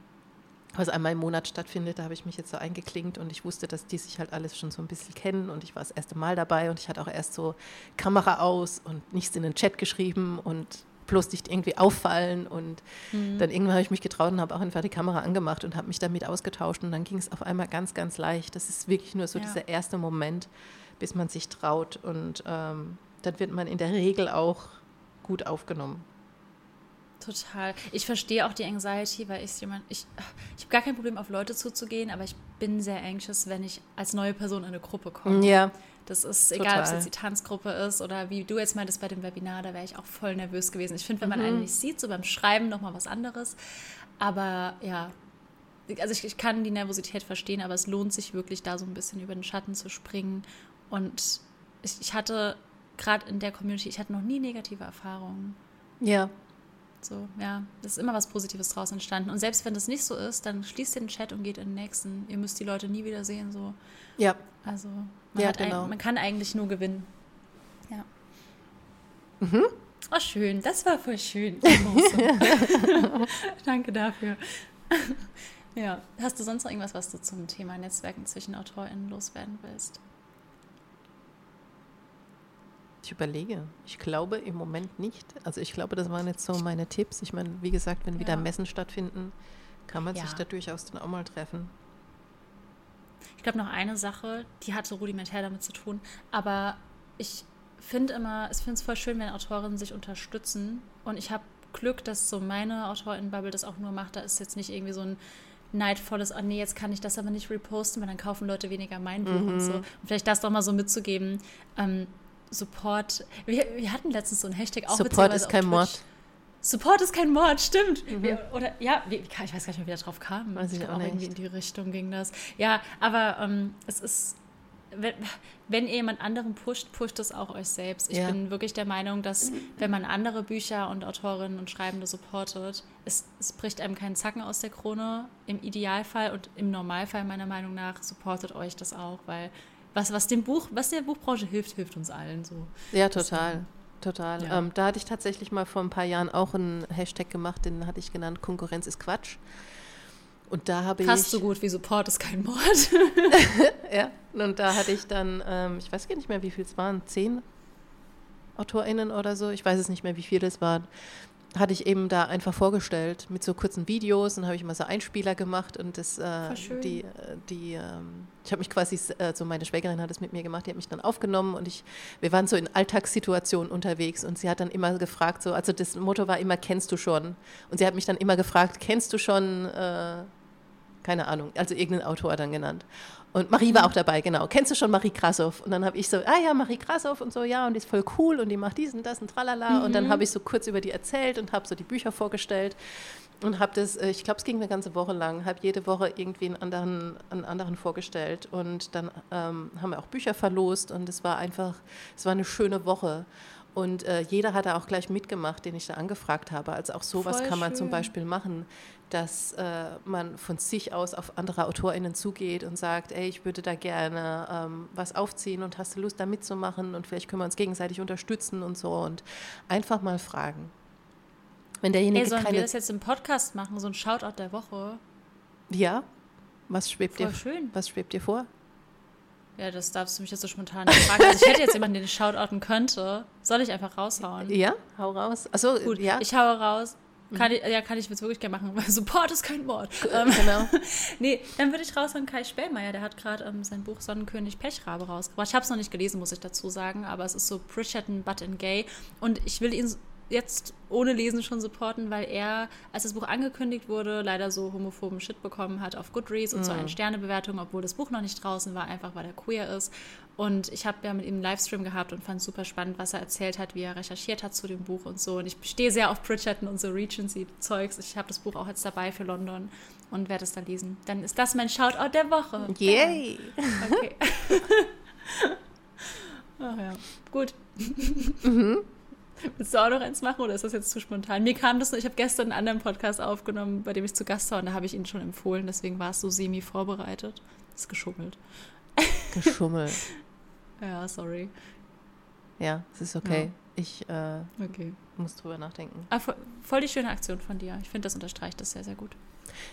was einmal im Monat stattfindet, da habe ich mich jetzt so eingeklinkt und ich wusste, dass die sich halt alles schon so ein bisschen kennen und ich war das erste Mal dabei und ich hatte auch erst so Kamera aus und nichts in den Chat geschrieben und bloß nicht irgendwie auffallen. Und mhm. dann irgendwann habe ich mich getraut und habe auch einfach die Kamera angemacht und habe mich damit ausgetauscht. Und dann ging es auf einmal ganz, ganz leicht. Das ist wirklich nur so ja. dieser erste Moment, bis man sich traut. Und ähm, dann wird man in der Regel auch gut aufgenommen.
Total. Ich verstehe auch die Anxiety, weil ich jemand, ich, ich habe gar kein Problem, auf Leute zuzugehen, aber ich bin sehr anxious, wenn ich als neue Person in eine Gruppe komme. Ja. Das ist Total. egal, ob es jetzt die Tanzgruppe ist oder wie du jetzt meintest bei dem Webinar, da wäre ich auch voll nervös gewesen. Ich finde, wenn man mhm. einen nicht sieht, so beim Schreiben nochmal was anderes. Aber ja, also ich, ich kann die Nervosität verstehen, aber es lohnt sich wirklich, da so ein bisschen über den Schatten zu springen. Und ich, ich hatte gerade in der Community, ich hatte noch nie negative Erfahrungen.
Ja.
So, ja, es ist immer was Positives draus entstanden. Und selbst wenn das nicht so ist, dann schließt den Chat und geht in den nächsten. Ihr müsst die Leute nie wieder sehen. So.
Ja.
Also man, ja, genau. ein, man kann eigentlich nur gewinnen. Ja.
Mhm.
Oh, schön. Das war voll schön. Danke dafür. ja. Hast du sonst noch irgendwas, was du zum Thema Netzwerken zwischen AutorInnen loswerden willst?
Ich überlege. Ich glaube im Moment nicht. Also ich glaube, das waren jetzt so meine Tipps. Ich meine, wie gesagt, wenn ja. wieder Messen stattfinden, kann man ja. sich da durchaus dann auch mal treffen.
Ich glaube noch eine Sache, die hatte rudimentär damit zu tun, aber ich finde immer, ich finde es voll schön, wenn Autorinnen sich unterstützen und ich habe Glück, dass so meine Autorinnenbubble das auch nur macht. Da ist jetzt nicht irgendwie so ein neidvoll ist, oh nee, jetzt kann ich das aber nicht reposten, weil dann kaufen Leute weniger mein Buch mhm. und so. Und vielleicht das doch mal so mitzugeben. Ähm, Support. Wir, wir hatten letztens so ein Hashtag
auch Support ist kein Mord.
Support ist kein Mord, stimmt. Mhm. Wir, oder ja, wie, ich weiß gar nicht mehr, wie der drauf kam. Weiß ich, auch, auch irgendwie in die Richtung ging das. Ja, aber ähm, es ist wenn, wenn ihr jemand anderen pusht, pusht es auch euch selbst. Ich ja. bin wirklich der Meinung, dass wenn man andere Bücher und Autorinnen und Schreibende supportet, es, es bricht einem keinen Zacken aus der Krone. Im Idealfall und im Normalfall meiner Meinung nach supportet euch das auch, weil was, was dem Buch, was der Buchbranche hilft, hilft uns allen so.
Ja, total. Total. Ja. Ähm, da hatte ich tatsächlich mal vor ein paar Jahren auch einen Hashtag gemacht, den hatte ich genannt, Konkurrenz ist Quatsch. Und da habe
ich. Fast so gut wie Support ist kein Mord.
ja, und da hatte ich dann, ähm, ich weiß gar nicht mehr, wie viel es waren, zehn AutorInnen oder so, ich weiß es nicht mehr, wie viele es waren, hatte ich eben da einfach vorgestellt mit so kurzen Videos und habe ich immer so Einspieler gemacht und das, äh, die, äh, die, ähm, ich habe mich quasi, äh, so meine Schwägerin hat es mit mir gemacht, die hat mich dann aufgenommen und ich, wir waren so in Alltagssituationen unterwegs und sie hat dann immer gefragt, so, also das Motto war immer, kennst du schon? Und sie hat mich dann immer gefragt, kennst du schon äh, keine Ahnung, also irgendeinen Autor dann genannt. Und Marie war auch dabei, genau. Kennst du schon Marie Krassow? Und dann habe ich so, ah ja, Marie Krassow und so, ja, und die ist voll cool und die macht dies und das und tralala. Mhm. Und dann mhm. habe ich so kurz über die erzählt und habe so die Bücher vorgestellt und habe das, äh, ich glaube, es ging eine ganze Woche lang, habe jede Woche irgendwie einen anderen, einen anderen vorgestellt. Und dann ähm, haben wir auch Bücher verlost und es war einfach, es war eine schöne Woche. Und äh, jeder hat da auch gleich mitgemacht, den ich da angefragt habe. Also auch sowas Voll kann man schön. zum Beispiel machen, dass äh, man von sich aus auf andere AutorInnen zugeht und sagt, ey, ich würde da gerne ähm, was aufziehen und hast du Lust da mitzumachen und vielleicht können wir uns gegenseitig unterstützen und so und einfach mal fragen.
Wenn derjenige ey, sollen keine wir das jetzt im Podcast machen, so ein Shoutout der Woche?
Ja, was schwebt, Voll dir, schön. was schwebt dir vor?
Ja, das darfst du mich jetzt so spontan nicht fragen. Also ich hätte jetzt jemanden, den ich shoutouten könnte. Soll ich einfach raushauen?
Ja, hau raus. Achso,
gut. Ja. Ich haue raus. Kann ich, ja, kann ich jetzt wirklich gerne machen, weil Support ist kein Mord. Ähm, genau. nee, dann würde ich raushauen Kai Spellmeier, der hat gerade ähm, sein Buch Sonnenkönig Pechrabe rausgebracht. Ich habe es noch nicht gelesen, muss ich dazu sagen, aber es ist so Bridgerton, but in gay. Und ich will ihn jetzt ohne Lesen schon supporten, weil er, als das Buch angekündigt wurde, leider so homophoben Shit bekommen hat auf Goodreads und mm. so eine Sternebewertung, obwohl das Buch noch nicht draußen war, einfach weil er queer ist. Und ich habe ja mit ihm einen Livestream gehabt und fand es super spannend, was er erzählt hat, wie er recherchiert hat zu dem Buch und so. Und ich stehe sehr auf Bridgerton und so Regency-Zeugs. Ich habe das Buch auch jetzt dabei für London und werde es dann lesen. Dann ist das mein Shoutout der Woche. Yay! Okay. Ach ja, gut. Mhm. Willst du auch noch eins machen oder ist das jetzt zu spontan? Mir kam das nur, ich habe gestern einen anderen Podcast aufgenommen, bei dem ich zu Gast war und da habe ich ihn schon empfohlen, deswegen war es so semi vorbereitet. Ist geschummelt.
Geschummelt.
ja, sorry.
Ja, es ist okay. Ja. Ich äh, okay. muss drüber nachdenken.
Ah, voll, voll die schöne Aktion von dir. Ich finde, das unterstreicht das sehr, sehr gut.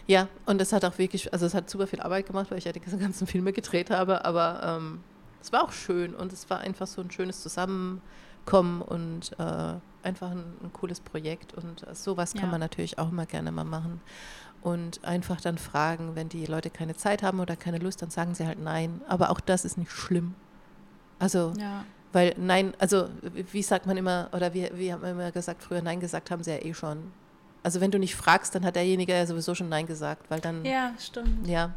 Ja, und es hat auch wirklich, also es hat super viel Arbeit gemacht, weil ich ja die ganzen Filme gedreht habe, aber ähm, es war auch schön und es war einfach so ein schönes Zusammen kommen und äh, einfach ein, ein, cooles Projekt. Und sowas kann ja. man natürlich auch immer gerne mal machen. Und einfach dann fragen, wenn die Leute keine Zeit haben oder keine Lust, dann sagen sie halt nein. Aber auch das ist nicht schlimm. Also, ja. weil nein, also wie sagt man immer, oder wie, wie haben wir immer gesagt, früher nein gesagt haben sie ja eh schon. Also wenn du nicht fragst, dann hat derjenige ja sowieso schon nein gesagt, weil dann.
Ja, stimmt.
Ja.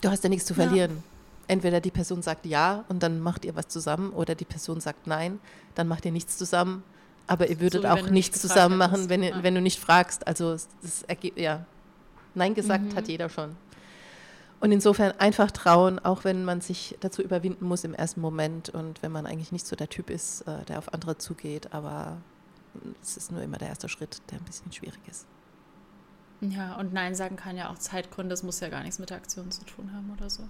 Du hast ja nichts zu verlieren. Ja entweder die Person sagt ja und dann macht ihr was zusammen oder die Person sagt nein, dann macht ihr nichts zusammen. Aber ihr würdet so, auch nichts zusammen machen, wenn, ja. wenn du nicht fragst. Also das ergibt, ja, Nein gesagt mhm. hat jeder schon. Und insofern einfach trauen, auch wenn man sich dazu überwinden muss im ersten Moment und wenn man eigentlich nicht so der Typ ist, äh, der auf andere zugeht. Aber es ist nur immer der erste Schritt, der ein bisschen schwierig ist.
Ja, und Nein sagen kann ja auch Zeitgründe, das muss ja gar nichts mit der Aktion zu tun haben oder so.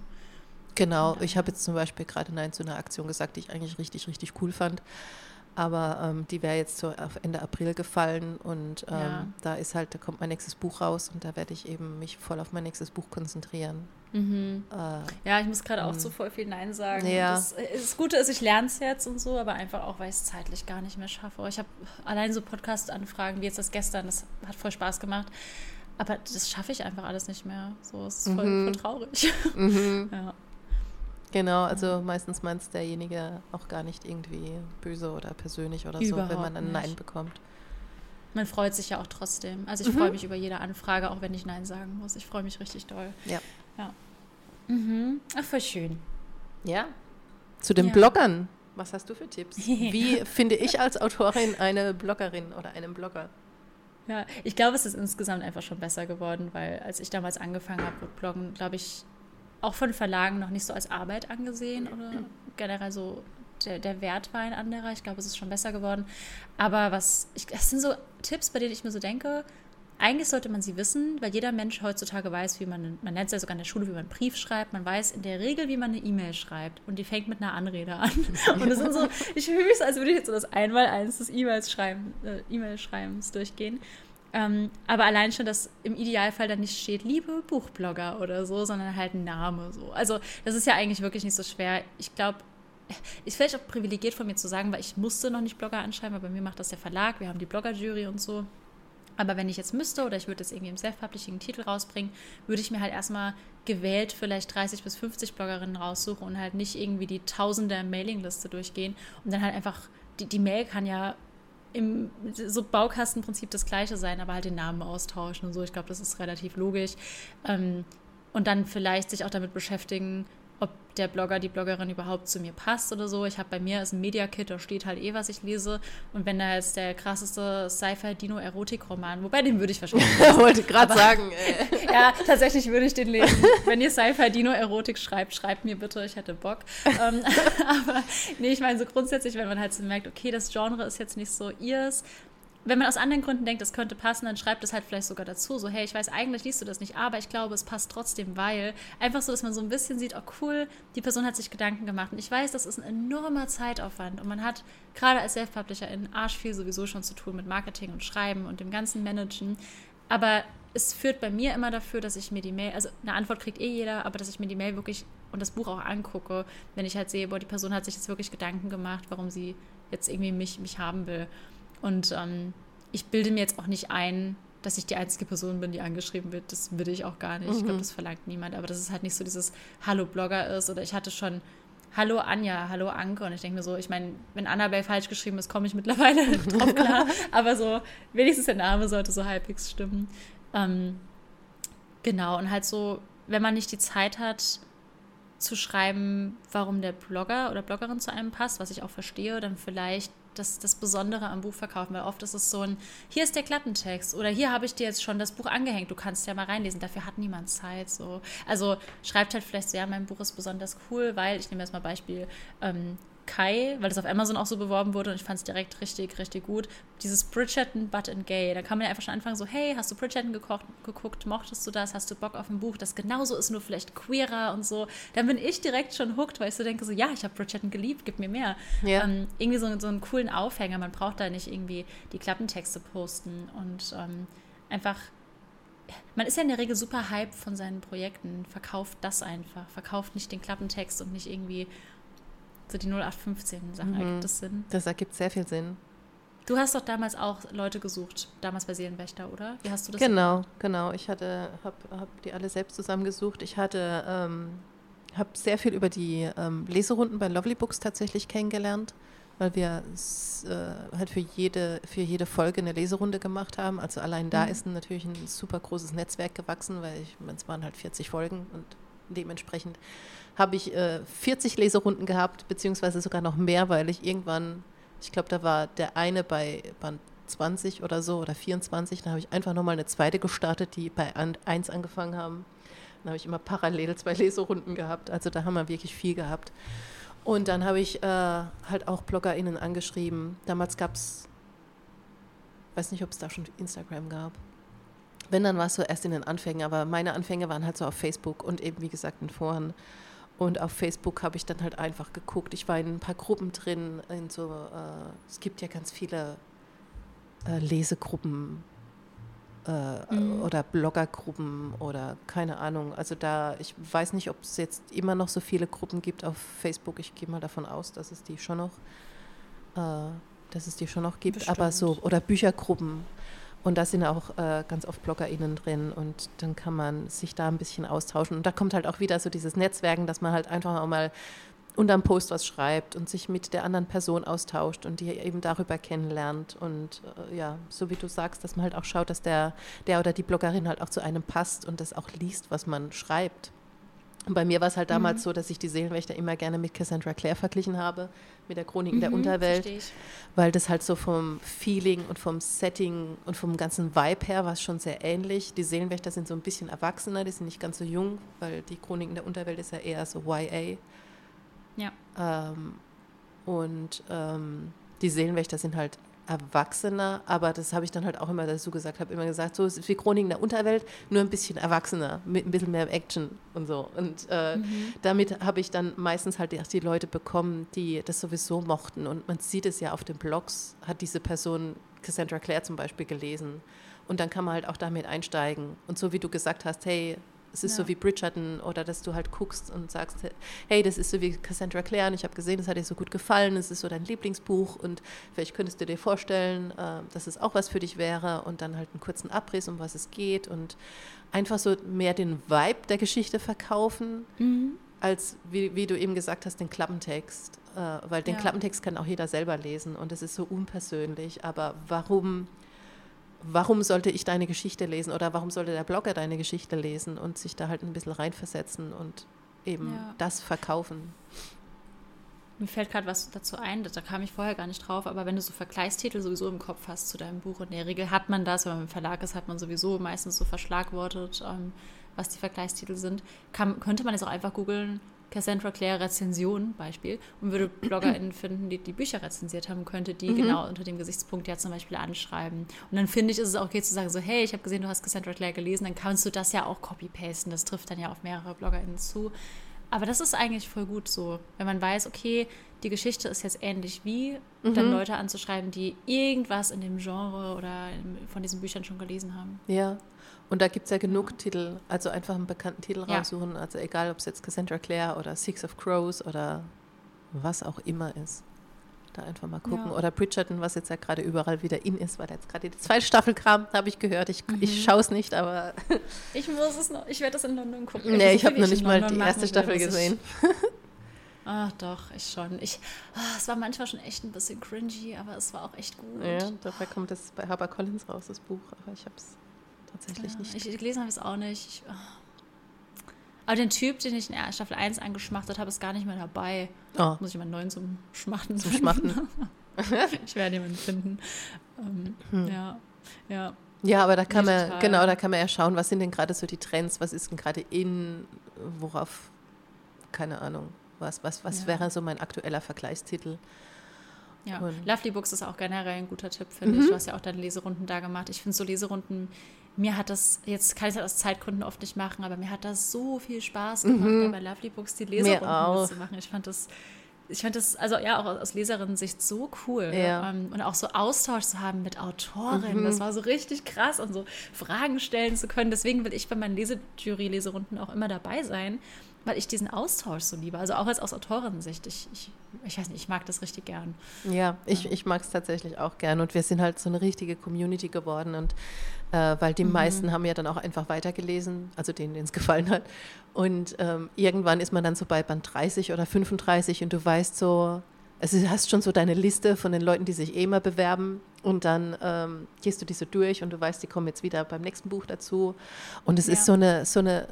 Genau, ich habe jetzt zum Beispiel gerade Nein zu einer Aktion gesagt, die ich eigentlich richtig, richtig cool fand. Aber ähm, die wäre jetzt so auf Ende April gefallen und ähm, ja. da ist halt, da kommt mein nächstes Buch raus und da werde ich eben mich voll auf mein nächstes Buch konzentrieren.
Mhm. Äh, ja, ich muss gerade auch so voll viel Nein sagen. Ja. Das, das Gute ist, ich lerne es jetzt und so, aber einfach auch, weil ich es zeitlich gar nicht mehr schaffe. Ich habe allein so Podcast-Anfragen wie jetzt das gestern, das hat voll Spaß gemacht. Aber das schaffe ich einfach alles nicht mehr. So, es ist voll, mhm. voll traurig. Mhm.
ja. Genau, also meistens meint es derjenige auch gar nicht irgendwie böse oder persönlich oder Überhaupt so, wenn man ein Nein bekommt.
man freut sich ja auch trotzdem. Also ich mhm. freue mich über jede Anfrage, auch wenn ich Nein sagen muss. Ich freue mich richtig doll.
Ja.
ja. Mhm. Ach, voll schön.
Ja. Zu den ja. Bloggern. Was hast du für Tipps? Wie finde ich als Autorin eine Bloggerin oder einen Blogger?
Ja, ich glaube, es ist insgesamt einfach schon besser geworden, weil als ich damals angefangen habe mit Bloggen, glaube ich, auch von Verlagen noch nicht so als Arbeit angesehen oder generell so der, der Wert war ein anderer. Ich glaube, es ist schon besser geworden. Aber was, ich, das sind so Tipps, bei denen ich mir so denke, eigentlich sollte man sie wissen, weil jeder Mensch heutzutage weiß, wie man, man nennt es ja sogar in der Schule, wie man einen Brief schreibt. Man weiß in der Regel, wie man eine E-Mail schreibt. Und die fängt mit einer Anrede an. Und das sind so, ich fühle mich so, als würde ich jetzt so das Einmaleins des E-Mails schreiben, äh, E-Mail-Schreibens durchgehen. Ähm, aber allein schon, dass im Idealfall dann nicht steht, liebe Buchblogger oder so, sondern halt ein Name so. Also das ist ja eigentlich wirklich nicht so schwer. Ich glaube, ist vielleicht auch privilegiert von mir zu sagen, weil ich musste noch nicht Blogger anschreiben, aber bei mir macht das der Verlag, wir haben die Blogger-Jury und so. Aber wenn ich jetzt müsste oder ich würde jetzt irgendwie im self-publishing Titel rausbringen, würde ich mir halt erstmal gewählt vielleicht 30 bis 50 Bloggerinnen raussuchen und halt nicht irgendwie die Tausende Mailingliste durchgehen und dann halt einfach, die, die Mail kann ja im so Baukastenprinzip das gleiche sein, aber halt den Namen austauschen und so. Ich glaube, das ist relativ logisch. Ähm, und dann vielleicht sich auch damit beschäftigen, der Blogger, die Bloggerin überhaupt zu mir passt oder so. Ich habe bei mir ist ein Media Kit, da steht halt eh, was ich lese. Und wenn da jetzt der krasseste Sci-Fi-Dino-Erotik-Roman, wobei den würde ich wahrscheinlich.
Ich wollte gerade sagen.
Äh. ja, tatsächlich würde ich den lesen. Wenn ihr Sci-Fi-Dino-Erotik schreibt, schreibt mir bitte, ich hätte Bock. Ähm, aber nee, ich meine so grundsätzlich, wenn man halt so merkt, okay, das Genre ist jetzt nicht so ihrs, wenn man aus anderen Gründen denkt, das könnte passen, dann schreibt es halt vielleicht sogar dazu. So, hey, ich weiß, eigentlich liest du das nicht, aber ich glaube, es passt trotzdem, weil einfach so, dass man so ein bisschen sieht, oh cool, die Person hat sich Gedanken gemacht. Und ich weiß, das ist ein enormer Zeitaufwand. Und man hat gerade als Self-Publisher in Arsch viel sowieso schon zu tun mit Marketing und Schreiben und dem ganzen Managen. Aber es führt bei mir immer dafür, dass ich mir die Mail, also eine Antwort kriegt eh jeder, aber dass ich mir die Mail wirklich und das Buch auch angucke, wenn ich halt sehe, boah, die Person hat sich jetzt wirklich Gedanken gemacht, warum sie jetzt irgendwie mich, mich haben will. Und ähm, ich bilde mir jetzt auch nicht ein, dass ich die einzige Person bin, die angeschrieben wird. Das würde ich auch gar nicht. Mhm. Ich glaube, das verlangt niemand. Aber dass es halt nicht so dieses Hallo-Blogger ist. Oder ich hatte schon Hallo Anja, Hallo Anke. Und ich denke mir so, ich meine, wenn Annabelle falsch geschrieben ist, komme ich mittlerweile drauf klar. Aber so, wenigstens der Name sollte so halbwegs stimmen. Ähm, genau, und halt so, wenn man nicht die Zeit hat, zu schreiben, warum der Blogger oder Bloggerin zu einem passt, was ich auch verstehe, dann vielleicht das, das Besondere am Buch verkaufen, weil oft ist es so ein, hier ist der Klappentext oder hier habe ich dir jetzt schon das Buch angehängt, du kannst ja mal reinlesen, dafür hat niemand Zeit. So. Also schreibt halt vielleicht so, ja, mein Buch ist besonders cool, weil, ich nehme jetzt mal Beispiel, ähm, Kai, weil das auf Amazon auch so beworben wurde und ich fand es direkt richtig, richtig gut. Dieses Bridgerton But and Gay. Da kann man ja einfach schon anfangen, so, hey, hast du Bridgerton gekocht, geguckt, mochtest du das, hast du Bock auf ein Buch, das genauso ist, nur vielleicht queerer und so. Dann bin ich direkt schon hooked, weil ich so denke, so, ja, ich habe Bridgerton geliebt, gib mir mehr. Ja. Ähm, irgendwie so, so einen coolen Aufhänger. Man braucht da nicht irgendwie die Klappentexte posten und ähm, einfach man ist ja in der Regel super hype von seinen Projekten. Verkauft das einfach. Verkauft nicht den Klappentext und nicht irgendwie so die 0815-Sachen. Mhm. Ergibt das Sinn?
Das ergibt sehr viel Sinn.
Du hast doch damals auch Leute gesucht, damals bei Seelenwächter, oder? Wie hast du das
Genau, gemacht? genau. Ich hatte, habe hab die alle selbst zusammengesucht. Ich hatte, ähm, habe sehr viel über die ähm, Leserunden bei Lovely Books tatsächlich kennengelernt, weil wir äh, halt für jede, für jede Folge eine Leserunde gemacht haben. Also allein da mhm. ist natürlich ein super großes Netzwerk gewachsen, weil ich, es waren halt 40 Folgen und dementsprechend habe ich äh, 40 Leserunden gehabt, beziehungsweise sogar noch mehr, weil ich irgendwann, ich glaube, da war der eine bei Band 20 oder so oder 24, dann habe ich einfach nochmal eine zweite gestartet, die bei 1 angefangen haben. Dann habe ich immer parallel zwei Leserunden gehabt, also da haben wir wirklich viel gehabt. Und dann habe ich äh, halt auch BloggerInnen angeschrieben. Damals gab es, weiß nicht, ob es da schon Instagram gab. Wenn, dann war es so erst in den Anfängen, aber meine Anfänge waren halt so auf Facebook und eben, wie gesagt, in Foren. Und auf Facebook habe ich dann halt einfach geguckt. Ich war in ein paar Gruppen drin, in so, äh, es gibt ja ganz viele äh, Lesegruppen äh, mhm. oder Bloggergruppen oder keine Ahnung. Also da, ich weiß nicht, ob es jetzt immer noch so viele Gruppen gibt auf Facebook. Ich gehe mal davon aus, dass es die schon noch, äh, dass es die schon noch gibt. Bestimmt. Aber so, oder Büchergruppen und da sind auch äh, ganz oft BloggerInnen drin und dann kann man sich da ein bisschen austauschen. Und da kommt halt auch wieder so dieses Netzwerken, dass man halt einfach auch mal unterm Post was schreibt und sich mit der anderen Person austauscht und die eben darüber kennenlernt. Und äh, ja, so wie du sagst, dass man halt auch schaut, dass der, der oder die Bloggerin halt auch zu einem passt und das auch liest, was man schreibt. Und bei mir war es halt damals mhm. so, dass ich die Seelenwächter immer gerne mit Cassandra Clare verglichen habe, mit der Chroniken mhm, der Unterwelt, weil das halt so vom Feeling und vom Setting und vom ganzen Vibe her war es schon sehr ähnlich. Die Seelenwächter sind so ein bisschen erwachsener, die sind nicht ganz so jung, weil die Chroniken der Unterwelt ist ja eher so YA.
Ja.
Ähm, und ähm, die Seelenwächter sind halt erwachsener, aber das habe ich dann halt auch immer dazu gesagt, habe immer gesagt, so ist wie Chroniken der Unterwelt, nur ein bisschen erwachsener, mit ein bisschen mehr Action und so. Und äh, mhm. damit habe ich dann meistens halt die Leute bekommen, die das sowieso mochten. Und man sieht es ja auf den Blogs, hat diese Person Cassandra Clare zum Beispiel gelesen. Und dann kann man halt auch damit einsteigen. Und so wie du gesagt hast, hey, es ist ja. so wie Bridgerton oder dass du halt guckst und sagst, hey, das ist so wie Cassandra Clare und ich habe gesehen, das hat dir so gut gefallen, es ist so dein Lieblingsbuch und vielleicht könntest du dir vorstellen, äh, dass es auch was für dich wäre und dann halt einen kurzen Abriss, um was es geht und einfach so mehr den Vibe der Geschichte verkaufen, mhm. als wie, wie du eben gesagt hast, den Klappentext. Äh, weil den ja. Klappentext kann auch jeder selber lesen und es ist so unpersönlich, aber warum warum sollte ich deine Geschichte lesen oder warum sollte der Blogger deine Geschichte lesen und sich da halt ein bisschen reinversetzen und eben ja. das verkaufen.
Mir fällt gerade was dazu ein, da kam ich vorher gar nicht drauf, aber wenn du so Vergleichstitel sowieso im Kopf hast zu deinem Buch, und in der Regel hat man das, wenn man im Verlag ist, hat man sowieso meistens so verschlagwortet, ähm, was die Vergleichstitel sind, kann, könnte man jetzt auch einfach googeln, Cassandra Clare Rezension Beispiel und würde BloggerInnen finden, die die Bücher rezensiert haben, könnte die mhm. genau unter dem Gesichtspunkt ja zum Beispiel anschreiben. Und dann finde ich, ist es auch okay zu sagen, so, hey, ich habe gesehen, du hast Cassandra Clare gelesen, dann kannst du das ja auch copy-pasten. Das trifft dann ja auf mehrere BloggerInnen zu. Aber das ist eigentlich voll gut so, wenn man weiß, okay, die Geschichte ist jetzt ähnlich wie, mhm. dann Leute anzuschreiben, die irgendwas in dem Genre oder von diesen Büchern schon gelesen haben.
Ja, und da gibt es ja genug ja. Titel, also einfach einen bekannten Titel ja. raussuchen, also egal, ob es jetzt Cassandra Clare oder Six of Crows oder was auch immer ist. Da einfach mal gucken. Ja. Oder Bridgerton, was jetzt ja gerade überall wieder in ist, weil jetzt gerade die zweite Staffel kam, habe ich gehört. Ich, mhm. ich schaue es nicht, aber.
ich muss es noch, ich werde das in London gucken.
Nee, ich habe noch nicht mal die erste Staffel gesehen.
Ach doch, ich schon. Ich, oh, es war manchmal schon echt ein bisschen cringy, aber es war auch echt gut.
Ja, dabei kommt es bei Collins raus, das Buch, aber ich habe es tatsächlich ja, nicht.
Ich, gelesen habe es auch nicht. Ich, oh. Aber den Typ, den ich in Staffel 1 angeschmachtet habe, ist gar nicht mehr dabei. Oh. Muss ich jemanden neuen zum Schmachten
Zum Schmachten.
ich werde jemanden finden. Ähm, hm. Ja, ja.
Ja, aber da kann man, genau, da kann man ja schauen, was sind denn gerade so die Trends, was ist denn gerade in, worauf, keine Ahnung, was, was, was ja. wäre so mein aktueller Vergleichstitel.
Ja, und Lovely Books ist auch generell ein guter Tipp, finde mhm. ich. Du hast ja auch deine Leserunden da gemacht. Ich finde so Leserunden mir hat das, jetzt kann ich das aus Zeitgründen oft nicht machen, aber mir hat das so viel Spaß gemacht, mhm. bei Lovely Books die Leserunden zu machen. Ich fand das, ich fand das, also ja, auch aus Leserinnen-Sicht so cool. Ja. Ähm, und auch so Austausch zu haben mit Autorinnen. Mhm. Das war so richtig krass und so Fragen stellen zu können. Deswegen will ich bei meinen Lesejury-Leserunden auch immer dabei sein, weil ich diesen Austausch so liebe. Also auch als aus Autorinnen-Sicht. Ich, ich, ich weiß nicht, ich mag das richtig gern.
Ja, ich, ich mag es tatsächlich auch gern. Und wir sind halt so eine richtige Community geworden. Und äh, weil die mhm. meisten haben ja dann auch einfach weitergelesen, also denen, denen es gefallen hat. Und ähm, irgendwann ist man dann so bei Band 30 oder 35 und du weißt so, also du hast schon so deine Liste von den Leuten, die sich eh immer bewerben und dann ähm, gehst du diese durch und du weißt, die kommen jetzt wieder beim nächsten Buch dazu. Und es ja. ist so eine, so eine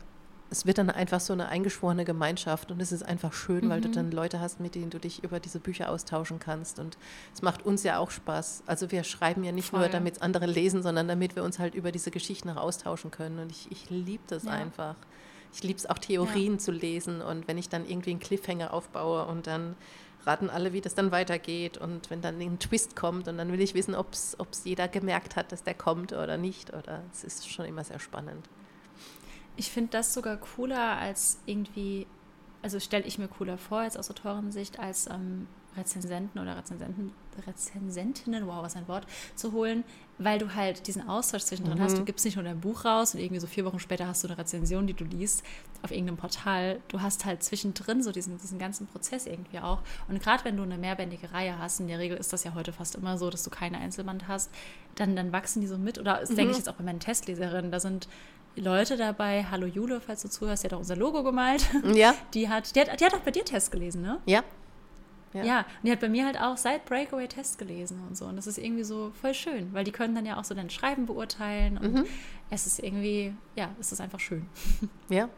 es wird dann einfach so eine eingeschworene Gemeinschaft und es ist einfach schön, mhm. weil du mhm. dann Leute hast, mit denen du dich über diese Bücher austauschen kannst und es macht uns ja auch Spaß. Also wir schreiben ja nicht Voll. nur, damit andere lesen, sondern damit wir uns halt über diese Geschichten auch austauschen können und ich, ich liebe das ja. einfach. Ich liebe es auch Theorien ja. zu lesen und wenn ich dann irgendwie einen Cliffhanger aufbaue und dann raten alle, wie das dann weitergeht und wenn dann ein Twist kommt und dann will ich wissen, ob es jeder gemerkt hat, dass der kommt oder nicht oder es ist schon immer sehr spannend.
Ich finde das sogar cooler als irgendwie, also stelle ich mir cooler vor als aus Autorensicht, als ähm, Rezensenten oder Rezensenten, Rezensentinnen, wow, was ein Wort, zu holen, weil du halt diesen Austausch zwischendrin mhm. hast. Du gibst nicht nur dein Buch raus und irgendwie so vier Wochen später hast du eine Rezension, die du liest auf irgendeinem Portal. Du hast halt zwischendrin so diesen, diesen ganzen Prozess irgendwie auch. Und gerade wenn du eine mehrbändige Reihe hast, in der Regel ist das ja heute fast immer so, dass du keine Einzelband hast, dann, dann wachsen die so mit. Oder das mhm. denke ich jetzt auch bei meinen Testleserinnen, da sind Leute dabei. Hallo Jule, falls du zuhörst, die hat auch unser Logo gemalt.
Ja.
Die hat, die hat, die hat auch bei dir Test gelesen, ne?
Ja.
Ja. ja, und die hat bei mir halt auch seit Breakaway Test gelesen und so. Und das ist irgendwie so voll schön, weil die können dann ja auch so dein Schreiben beurteilen und mhm. es ist irgendwie, ja, es ist einfach schön.
Ja.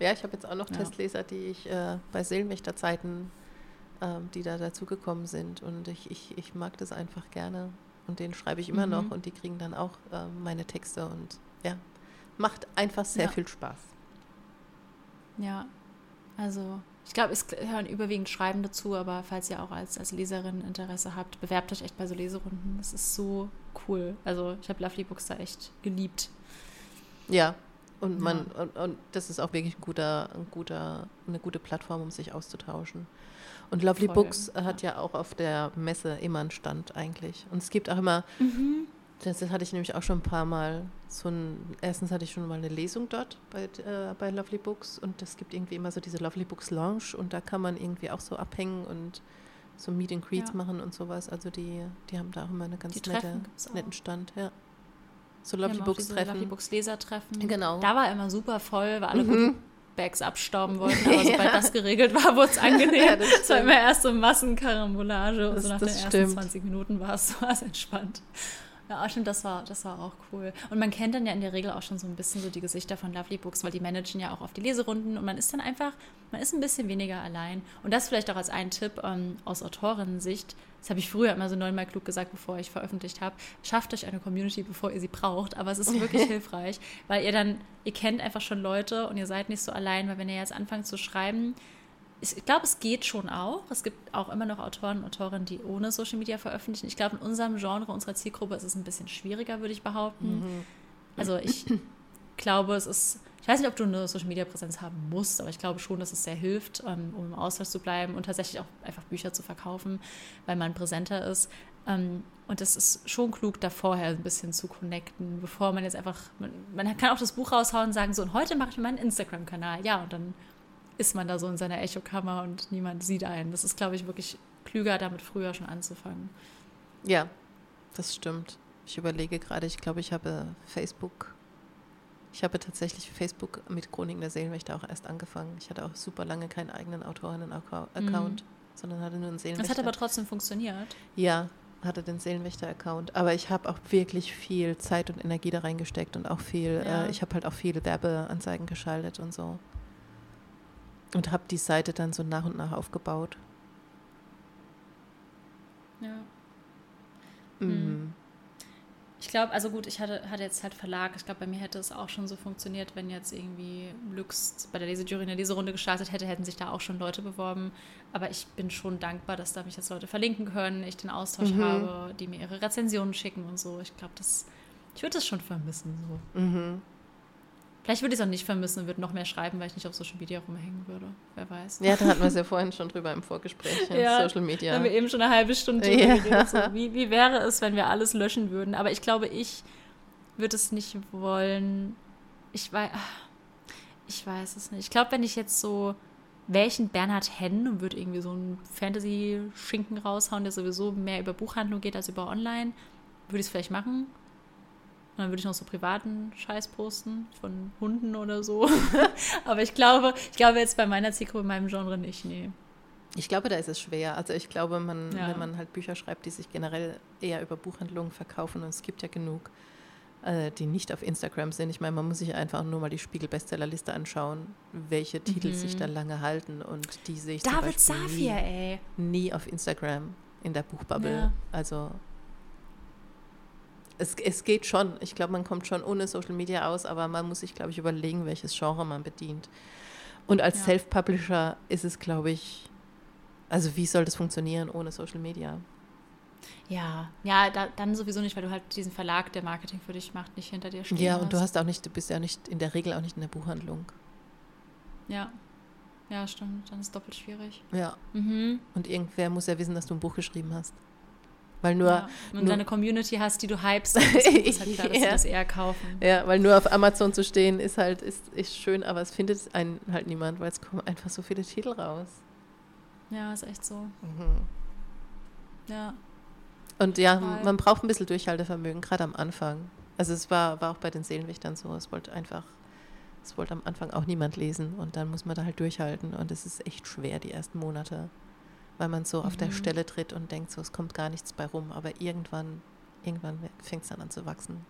Ja, ich habe jetzt auch noch ja. Testleser, die ich äh, bei Seelenwächterzeiten, äh, die da dazugekommen sind. Und ich, ich, ich mag das einfach gerne. Und denen schreibe ich immer mhm. noch und die kriegen dann auch äh, meine Texte und ja, macht einfach sehr ja. viel Spaß.
Ja, also ich glaube, es hören überwiegend Schreiben dazu, aber falls ihr auch als, als Leserin Interesse habt, bewerbt euch echt bei so Leserunden. Das ist so cool. Also ich habe Lovely Books da echt geliebt.
Ja, und man ja. und, und, das ist auch wirklich ein guter, ein guter, eine gute Plattform, um sich auszutauschen. Und Lovely Voll, Books ja. hat ja auch auf der Messe immer einen Stand eigentlich. Und es gibt auch immer mhm. Das hatte ich nämlich auch schon ein paar Mal. So ein, erstens hatte ich schon mal eine Lesung dort bei, äh, bei Lovely Books und es gibt irgendwie immer so diese Lovely Books Lounge und da kann man irgendwie auch so abhängen und so Meet and Greets ja. machen und sowas. Also die, die haben da auch immer einen ganz nette, netten Stand, ja.
So Lovely Books Treffen. Lovely Books Lesertreffen.
Genau.
Da war immer super voll, weil alle mhm. Bags abstauben wollten, aber sobald ja. das geregelt war, wurde es angenehm. ja, das war immer erst so Massenkarambolage und so nach den ersten stimmt. 20 Minuten war es entspannt. Ja, stimmt, das war, das war auch cool. Und man kennt dann ja in der Regel auch schon so ein bisschen so die Gesichter von Lovely Books, weil die managen ja auch auf die Leserunden und man ist dann einfach, man ist ein bisschen weniger allein. Und das vielleicht auch als ein Tipp ähm, aus Autorinnen-Sicht. Das habe ich früher immer so neunmal klug gesagt, bevor ich veröffentlicht habe. Schafft euch eine Community, bevor ihr sie braucht. Aber es ist wirklich hilfreich, weil ihr dann, ihr kennt einfach schon Leute und ihr seid nicht so allein, weil wenn ihr jetzt anfangt zu schreiben, ich glaube, es geht schon auch. Es gibt auch immer noch Autoren und Autorinnen, die ohne Social Media veröffentlichen. Ich glaube, in unserem Genre, unserer Zielgruppe ist es ein bisschen schwieriger, würde ich behaupten. Mhm. Also ich glaube, es ist, ich weiß nicht, ob du eine Social Media Präsenz haben musst, aber ich glaube schon, dass es sehr hilft, ähm, um im Austausch zu bleiben und tatsächlich auch einfach Bücher zu verkaufen, weil man präsenter ist. Ähm, und es ist schon klug, da vorher ein bisschen zu connecten, bevor man jetzt einfach, man, man kann auch das Buch raushauen und sagen, so, und heute mache ich meinen Instagram-Kanal. Ja, und dann ist man da so in seiner Echokammer und niemand sieht einen. Das ist, glaube ich, wirklich klüger, damit früher schon anzufangen.
Ja, das stimmt. Ich überlege gerade, ich glaube, ich habe Facebook, ich habe tatsächlich Facebook mit Chroniken der Seelenwächter auch erst angefangen. Ich hatte auch super lange keinen eigenen Autorinnen-Account, mhm. sondern hatte nur einen Seelenwächter.
Das hat aber trotzdem funktioniert.
Ja, hatte den Seelenwächter-Account. Aber ich habe auch wirklich viel Zeit und Energie da reingesteckt und auch viel, ja. äh, ich habe halt auch viele Werbeanzeigen geschaltet und so. Und habe die Seite dann so nach und nach aufgebaut.
Ja. Mhm. Hm. Ich glaube, also gut, ich hatte, hatte jetzt halt Verlag. Ich glaube, bei mir hätte es auch schon so funktioniert, wenn jetzt irgendwie Lux bei der Lesejury eine Leserunde gestartet hätte, hätten sich da auch schon Leute beworben. Aber ich bin schon dankbar, dass da mich jetzt Leute verlinken können, ich den Austausch mhm. habe, die mir ihre Rezensionen schicken und so. Ich glaube, das, ich würde das schon vermissen. So. Mhm. Vielleicht würde ich es auch nicht vermissen und würde noch mehr schreiben, weil ich nicht auf Social Media rumhängen würde. Wer weiß.
Ja, da hatten wir es ja vorhin schon drüber im Vorgespräch.
ja, Social Media. haben wir eben schon eine halbe Stunde ja. geredet. So, wie, wie wäre es, wenn wir alles löschen würden? Aber ich glaube, ich würde es nicht wollen. Ich weiß, ich weiß es nicht. Ich glaube, wenn ich jetzt so welchen Bernhard Henn und würde irgendwie so einen Fantasy-Schinken raushauen, der sowieso mehr über Buchhandlung geht als über Online, würde ich es vielleicht machen. Und dann würde ich noch so privaten Scheiß posten von Hunden oder so. Aber ich glaube, ich glaube jetzt bei meiner Zielgruppe, in meinem Genre nicht, nee.
Ich glaube, da ist es schwer. Also ich glaube, man, ja. wenn man halt Bücher schreibt, die sich generell eher über Buchhandlungen verkaufen, und es gibt ja genug, äh, die nicht auf Instagram sind. Ich meine, man muss sich einfach nur mal die Spiegel-Bestsellerliste anschauen, welche Titel mhm. sich da lange halten. Und die sehe ich
David zum Beispiel Safir, nie, ey.
nie auf Instagram in der Buchbubble. Ja. Also es, es geht schon. Ich glaube, man kommt schon ohne Social Media aus, aber man muss sich, glaube ich, überlegen, welches Genre man bedient. Und als ja. Self-Publisher ist es, glaube ich, also wie soll das funktionieren ohne Social Media?
Ja, ja, da, dann sowieso nicht, weil du halt diesen Verlag, der Marketing für dich macht, nicht hinter dir stehen
Ja, und hast. du hast auch nicht, du bist ja nicht in der Regel auch nicht in der Buchhandlung.
Ja. Ja, stimmt. Dann ist es doppelt schwierig.
Ja. Mhm. Und irgendwer muss ja wissen, dass du ein Buch geschrieben hast. Weil nur. Ja,
wenn du eine Community hast, die du hypst, dann ist halt klar, dass ja. das eher kaufen.
Ja, weil nur auf Amazon zu stehen ist halt ist, ist schön, aber es findet einen halt niemand, weil es kommen einfach so viele Titel raus.
Ja, ist echt so. Mhm. Ja.
Und ja, Total. man braucht ein bisschen Durchhaltevermögen, gerade am Anfang. Also es war, war auch bei den Seelenwächtern so. Es wollte einfach, es wollte am Anfang auch niemand lesen und dann muss man da halt durchhalten und es ist echt schwer die ersten Monate, weil man so mhm. auf der mhm. Stelle tritt und denkt so, es kommt gar nichts bei rum, aber irgendwann, irgendwann fängt es dann an zu wachsen.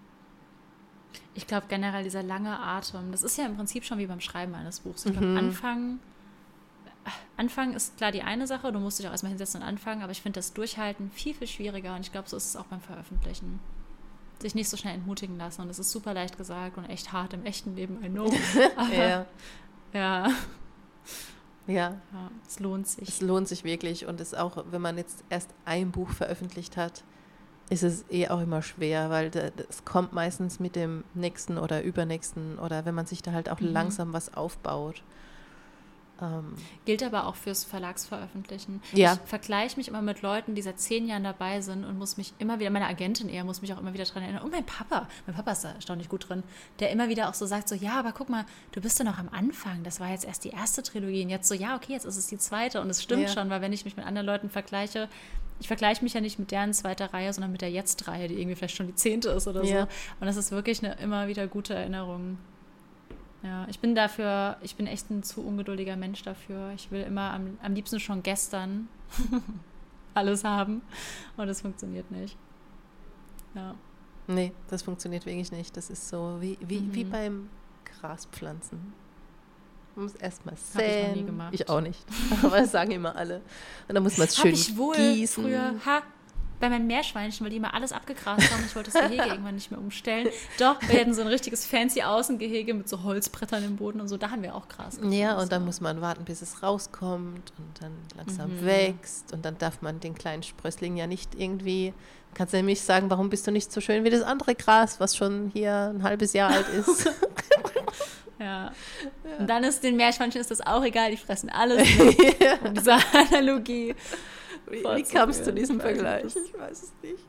Ich glaube generell dieser lange Atem, das ist ja im Prinzip schon wie beim Schreiben eines Buchs. Ich glaube, mhm. Anfang, Anfang ist klar die eine Sache, du musst dich auch erstmal hinsetzen und anfangen, aber ich finde das Durchhalten viel, viel schwieriger und ich glaube, so ist es auch beim Veröffentlichen. Sich nicht so schnell entmutigen lassen und es ist super leicht gesagt und echt hart im echten Leben, I know. Aber, ja. ja.
Ja.
ja. Es lohnt sich.
Es lohnt sich wirklich und es auch, wenn man jetzt erst ein Buch veröffentlicht hat, ist es eh auch immer schwer, weil es kommt meistens mit dem nächsten oder übernächsten oder wenn man sich da halt auch mhm. langsam was aufbaut.
Ähm, Gilt aber auch fürs Verlagsveröffentlichen.
Ja.
Ich vergleiche mich immer mit Leuten, die seit zehn Jahren dabei sind und muss mich immer wieder, meine Agentin eher, muss mich auch immer wieder daran erinnern. Und mein Papa, mein Papa ist da erstaunlich gut drin, der immer wieder auch so sagt, so, ja, aber guck mal, du bist ja noch am Anfang. Das war jetzt erst die erste Trilogie und jetzt so, ja, okay, jetzt ist es die zweite. Und es stimmt ja. schon, weil wenn ich mich mit anderen Leuten vergleiche, ich vergleiche mich ja nicht mit deren zweiter Reihe, sondern mit der Jetzt-Reihe, die irgendwie vielleicht schon die zehnte ist oder ja. so. Und das ist wirklich eine immer wieder gute Erinnerung. Ja, ich bin dafür, ich bin echt ein zu ungeduldiger Mensch dafür. Ich will immer am, am liebsten schon gestern alles haben und das funktioniert nicht. Ja.
Nee, das funktioniert wirklich nicht. Das ist so wie, wie, mhm. wie beim Graspflanzen. Man muss erstmal säen. Ich, noch nie gemacht. ich auch nicht. Aber das sagen immer alle. Und dann muss man es schön ich wohl gießen.
Früher, ha, bei meinen Meerschweinchen, weil die immer alles abgegrast haben. Ich wollte das Gehege irgendwann nicht mehr umstellen. Doch, wir hatten so ein richtiges fancy Außengehege mit so Holzbrettern im Boden und so. Da haben wir auch Gras.
Gefunden, ja, und dann muss man warten, bis es rauskommt und dann langsam mhm. wächst. Und dann darf man den kleinen Sprössling ja nicht irgendwie. Kannst du nämlich sagen, warum bist du nicht so schön wie das andere Gras, was schon hier ein halbes Jahr alt ist?
Ja. ja. Und dann ist den Meerschweinchen ist das auch egal, die fressen alles. ja. Und diese Analogie.
Wie, wie kamst du zu diesem Vergleich? Ich weiß es nicht.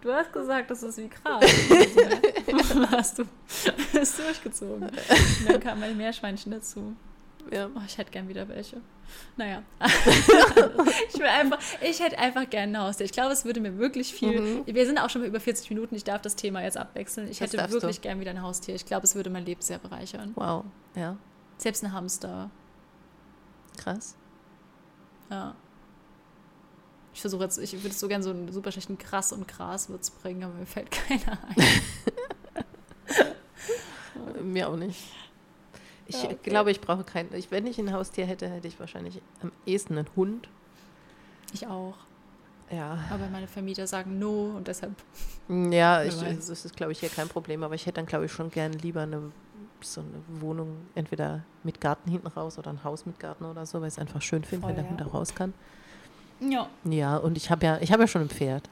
Du hast gesagt, das ist wie krass. hast du es durchgezogen. Und dann kam mein Meerschweinchen dazu. Ja. Oh, ich hätte gern wieder welche. Naja. ich, will einfach, ich hätte einfach gerne ein Haustier. Ich glaube, es würde mir wirklich viel. Mhm. Wir sind auch schon mal über 40 Minuten. Ich darf das Thema jetzt abwechseln. Ich das hätte wirklich gern wieder ein Haustier. Ich glaube, es würde mein Leben sehr bereichern.
Wow. Ja.
Selbst ein Hamster.
Krass.
Ja. Ich versuche jetzt, ich würde so gerne so einen super schlechten Krass und Graswitz bringen, aber mir fällt keiner
ein. mir auch nicht. Ich ja, okay. glaube, ich brauche keinen. Ich, wenn ich ein Haustier hätte, hätte ich wahrscheinlich am ehesten einen Hund.
Ich auch.
Ja.
Aber meine Vermieter sagen no und deshalb.
Ja, ich, das ist, glaube ich, hier kein Problem. Aber ich hätte dann, glaube ich, schon gern lieber eine, so eine Wohnung, entweder mit Garten hinten raus oder ein Haus mit Garten oder so, weil ich es einfach schön finde, wenn der Hund da raus kann.
Ja.
Ja, und ich habe ja, ich habe ja schon ein Pferd.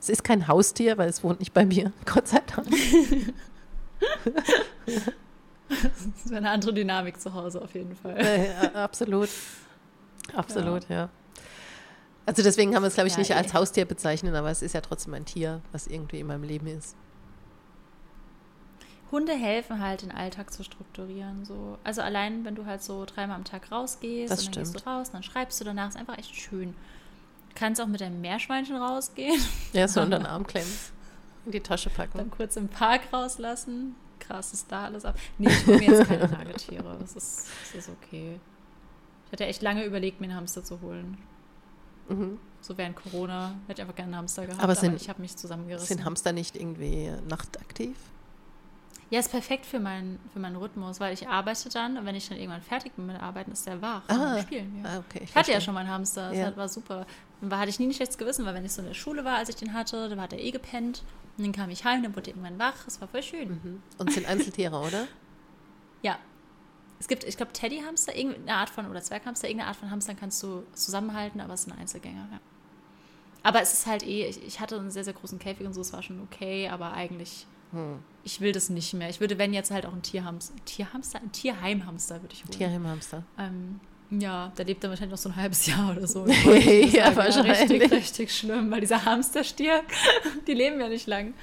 Es ist kein Haustier, weil es wohnt nicht bei mir, Gott sei Dank.
das ist eine andere Dynamik zu Hause auf jeden Fall.
Ja, absolut. Absolut, ja. ja. Also deswegen haben wir es, glaube ich, ja, nicht ey. als eh. Haustier bezeichnet, aber es ist ja trotzdem ein Tier, was irgendwie in meinem Leben ist.
Hunde helfen halt, den Alltag zu strukturieren. So. Also allein, wenn du halt so dreimal am Tag rausgehst
das
und dann
stimmt.
gehst du raus und dann schreibst du danach, ist einfach echt schön. Du kannst auch mit deinem Meerschweinchen rausgehen.
Ja, so unter den Arm klemmen. In die Tasche packen.
Dann kurz im Park rauslassen. Krass ist da alles ab. Nee, ich hole mir jetzt keine Nagetiere. Das ist, das ist okay. Ich hatte echt lange überlegt, mir einen Hamster zu holen. Mhm. So während Corona hätte ich einfach gerne einen Hamster gehabt,
aber, sind, aber
ich habe mich zusammengerissen.
Sind Hamster nicht irgendwie nachtaktiv?
Ja, ist perfekt für meinen, für meinen Rhythmus, weil ich arbeite dann und wenn ich dann irgendwann fertig bin mit Arbeiten, ist der wach
ah,
spielen.
Ja. Ah, okay,
ich, ich hatte ja schon meinen Hamster, das ja. war super. Und da hatte ich nie ein schlechtes Gewissen, weil wenn ich so in der Schule war, als ich den hatte, da war der eh gepennt. Und dann kam ich heim, dann wurde er irgendwann wach. Das war voll schön.
Mhm. Und sind Einzeltiere, oder?
Ja. Es gibt, ich glaube, Teddyhamster, irgendeine Art von, oder Zwerghamster, irgendeine Art von Hamstern kannst du zusammenhalten, aber es sind Einzelgänger, ja. Aber es ist halt eh, ich, ich hatte einen sehr, sehr großen Käfig und so, es war schon okay, aber eigentlich hm. Ich will das nicht mehr. Ich würde, wenn jetzt halt auch ein Tierhamster, Tierhamster, ein Tierheimhamster würde ich holen.
Tierheimhamster.
Ähm, ja, der lebt dann wahrscheinlich noch so ein halbes Jahr oder so.
ja, wahrscheinlich.
Richtig, richtig schlimm, weil dieser Hamsterstier, die leben ja nicht lang.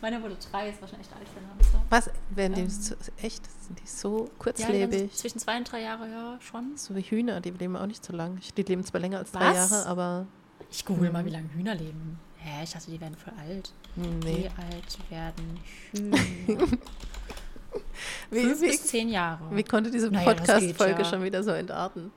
Meiner wurde drei, ist wahrscheinlich echt alt für einen Hamster.
Was? Werden die ähm, so, echt? Sind die so kurzlebig? Ja,
zwischen zwei und drei Jahre, ja, schon.
So wie Hühner, die leben auch nicht so lang. Die leben zwar länger als Was? drei Jahre, aber.
Ich google mal, wie lange Hühner leben. Hä, ich dachte, die werden voll alt.
Nee.
Wie alt werden Hühner?
Wie,
Fünf
wie,
bis zehn Jahre.
wie konnte diese
Naja,
Podcast-Folge
ja.
schon wieder so entarten?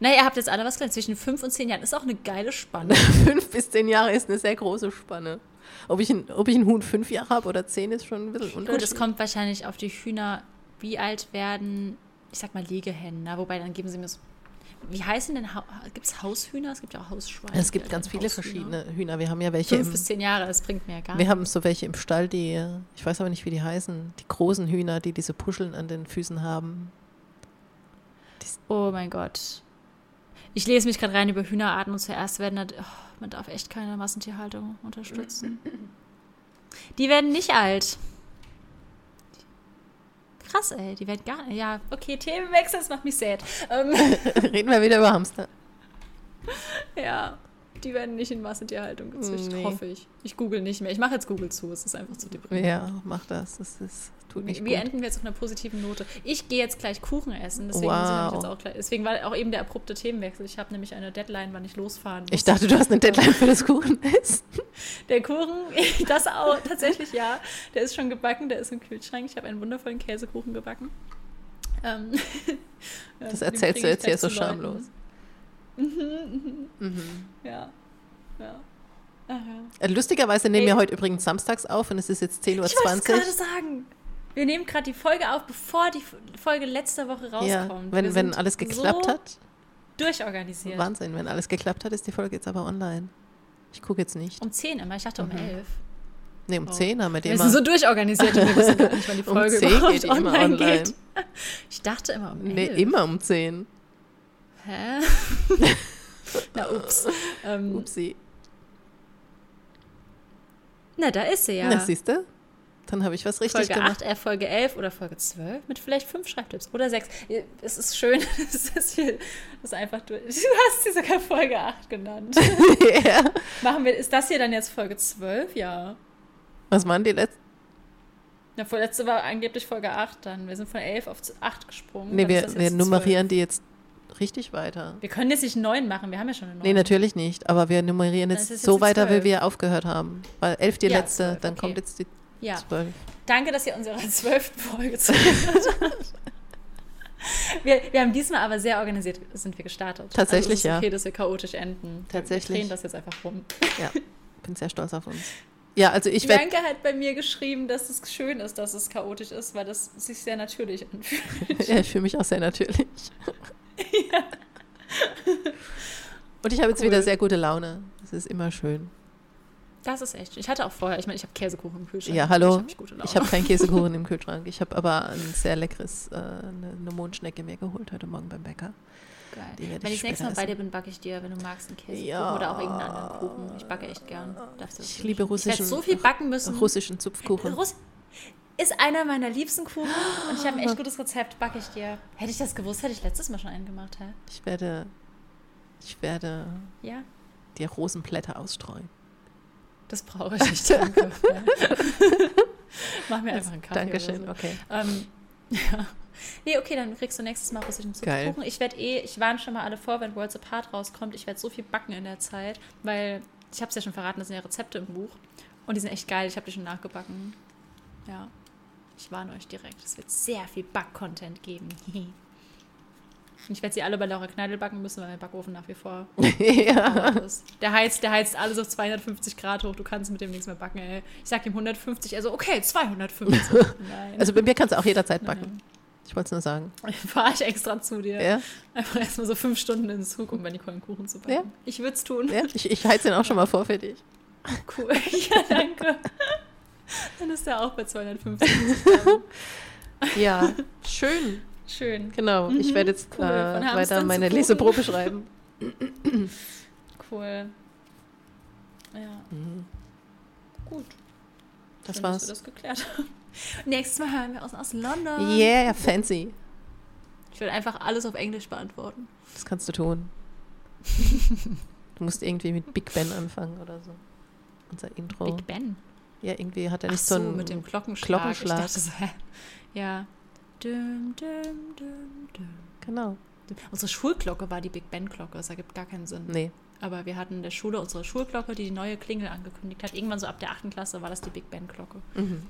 Naja, ihr habt jetzt alle was gelernt. Zwischen fünf und zehn Jahren ist auch eine geile Spanne.
fünf bis zehn Jahre ist eine sehr große Spanne. Ob ich ein, ob ich ein Huhn fünf Jahre habe oder zehn, ist schon ein bisschen
Gut, es
unterschiedlich.
kommt wahrscheinlich auf die Hühner, wie alt werden, ich sag mal Legehennen, na, wobei dann geben sie mir so. Wie heißen denn, gibt es Haushühner? Es gibt ja auch Hausschweine.
Es gibt ganz
dann
viele
Haushühner.
verschiedene Hühner. Wir haben ja welche
Fünf
im,
bis zehn Jahre, das bringt mir ja gar
Wir
nichts.
haben so welche im Stall, die, ich weiß aber nicht, wie die heißen, die großen Hühner, die diese Puscheln an den Füßen haben.
Oh mein Gott. Ich lese mich gerade rein über Hühnerarten und zuerst werden, da- oh, man darf echt keine Massentierhaltung unterstützen. Die werden nicht alt. Krass, ey, die werden gar nicht. Ja, okay, Themenwechsel, das macht mich sad. Ähm,
Reden wir wieder über Hamster.
ja, die werden nicht in Massentierhaltung gezüchtet,
Nee.
hoffe ich. Ich google nicht mehr. Ich mache jetzt Google zu, es ist einfach zu deprimierend.
Ja, mach das. Das ist, tut nicht
Wie,
gut.
enden wir jetzt auf einer positiven Note? Ich gehe jetzt gleich Kuchen essen, deswegen,
Wow.
auch deswegen war auch eben der abrupte Themenwechsel. Ich habe nämlich eine Deadline, wann ich losfahren muss.
Ich dachte, du hast eine Deadline für das Kuchenessen.
Der Kuchen, das auch tatsächlich ja. Der ist schon gebacken, der ist im Kühlschrank. Ich habe einen wundervollen Käsekuchen gebacken. Ähm,
Das erzählst du jetzt hier so
zu Leuten.
schamlos. Mhm.
Ja. Ja. Ach, ja.
Äh, Lustigerweise nehmen
Ey.
wir heute übrigens samstags auf und es ist jetzt 10.20
Ich wollte es
Uhr.
gerade sagen. Wir nehmen gerade die Folge auf, bevor die Folge letzte Woche rauskommt.
Ja, wenn, wenn alles geklappt
so
hat.
Durchorganisiert.
Wahnsinn, wenn alles geklappt hat, ist die Folge jetzt aber online. Ich gucke jetzt nicht.
Um 10 immer, ich dachte um 11.
Ne, um
Oh.
10 haben wir die
Wir sind so durchorganisiert und wir wissen nicht, wann die
Um
Folge
10
überhaupt
geht die immer
online,
online.
geht. Ich dachte immer um 11.
Nee, immer um 10.
Hä? Na, ups. Ähm,
Upsi.
na, da ist sie ja.
Na, siehst du? Dann habe ich was richtig
Folge
gemacht.
8, äh, Folge 11 oder Folge 12 mit vielleicht fünf Schreibtipps oder sechs. Es ist schön, es ist viel, das ist einfach durch. Du hast sie sogar Folge 8 genannt.
ja.
Machen wir, ist das hier dann jetzt Folge 12? Ja.
Was waren die letzten?
Na, vorletzte war angeblich Folge 8 dann. Wir sind von 11 auf 8 gesprungen.
Nee, wir, wir
jetzt
nummerieren die jetzt richtig weiter.
12. Wir können jetzt nicht 9 machen, wir haben ja schon eine 9.
Nee, natürlich nicht. Aber wir nummerieren jetzt
es
so
jetzt
weiter, wie
12.
wir aufgehört haben. Weil 11 die
Ja,
letzte,
12,
dann
okay.
kommt jetzt die
Ja,
12.
danke, dass ihr unserer 12. Folge zugehört habt. Wir, wir haben diesmal aber sehr organisiert sind wir gestartet.
Tatsächlich,
also es ist
ja.
okay, dass wir chaotisch enden.
Tatsächlich.
Wir drehen das jetzt einfach rum.
Ja, bin sehr stolz auf uns. Ja, also ich werde.
Bianca hat bei mir geschrieben, dass es schön ist, dass es chaotisch ist, weil das sich sehr natürlich anfühlt.
Ja, ich fühle mich auch sehr natürlich. Und ich habe jetzt
Cool.
wieder sehr gute Laune. Das ist immer schön.
Das ist echt. Ich hatte auch vorher, ich meine, ich habe Käsekuchen im Kühlschrank.
Ja, hallo.
Ich habe
habe keinen Käsekuchen im Kühlschrank. Ich habe aber ein sehr leckeres, äh, eine, eine Mondschnecke mir geholt heute Morgen beim Bäcker.
Geil.
die
Wenn
ich
das nächste Mal
später
bei dir
essen.
bin, backe ich dir, wenn du magst, einen Käsekuchen
Ja.
oder auch irgendeinen anderen Kuchen. Ich backe echt gern. Darfst du
Ich liebe
nicht? Ich werde
russischen,
so viel backen müssen.
russischen Zupfkuchen.
Russ ist einer meiner liebsten Kuchen und ich habe ein echt gutes Rezept, backe ich dir. Hätte ich das gewusst, hätte ich letztes Mal schon einen gemacht, hä?
Ich werde, ich werde
Ja,
dir Rosenblätter ausstreuen.
Das brauche ich nicht, danke. Mach mir einfach einen Kaffee
Dankeschön,
so.
okay.
Ähm, ja. Nee, okay, dann kriegst du nächstes Mal russischen. Zupfkuchen. Ich werde eh, ich warne schon mal alle vor, wenn Worlds Apart rauskommt. Ich werde so viel backen in der Zeit, weil ich habe es ja schon verraten, das sind ja Rezepte im Buch. Und die sind echt geil. Ich habe die schon nachgebacken. Ja, ich warne euch direkt. Es wird sehr viel Back-Content geben. Ich werde sie alle bei Laura Kneidel backen müssen, weil mein Backofen nach wie vor
ja.
ist. Der heizt, der heizt alles auf 250 Grad hoch. Du kannst mit dem nichts mehr backen, ey. Ich sag ihm 150, also okay, 250. Nein.
Also bei mir kannst du auch jederzeit
Nein,
backen. Ich wollte es nur sagen.
fahre ich extra zu dir.
Ja,
Einfach erstmal so fünf Stunden in den Zug, um bei Nicole einen Kuchen zu backen.
Ja.
Ich würde es tun.
ja. Ich, ich heiz den auch schon mal vor für dich.
Cool. Ja, danke. Dann ist er auch bei 250.
Ja, schön.
Schön.
Genau. Ich werde jetzt
Cool.
Äh, weiter meine. Leseprobe schreiben.
Cool. Ja, gut.
Das
Schön,
war's.
Dass wir das geklärt haben. Nächstes Mal hören wir aus, aus London.
Yeah, fancy.
Ich will einfach alles auf Englisch beantworten.
Das kannst du tun. Du musst irgendwie mit Big Ben anfangen oder so. Unser Intro.
Big Ben.
Ja, irgendwie hat er
Ach
nicht
so,
so, ein
mit dem Glockenschlag.
Glockenschlag.
Ich dachte so, hä? Ja. Düm, düm, düm, düm.
Genau.
Unsere Schulglocke war die Big Ben-Glocke. Das ergibt gar keinen Sinn.
Nee.
Aber wir hatten in der Schule unsere Schulglocke, die die neue Klingel angekündigt hat. Irgendwann so ab der achten Klasse war das die Big Ben Glocke. Mhm.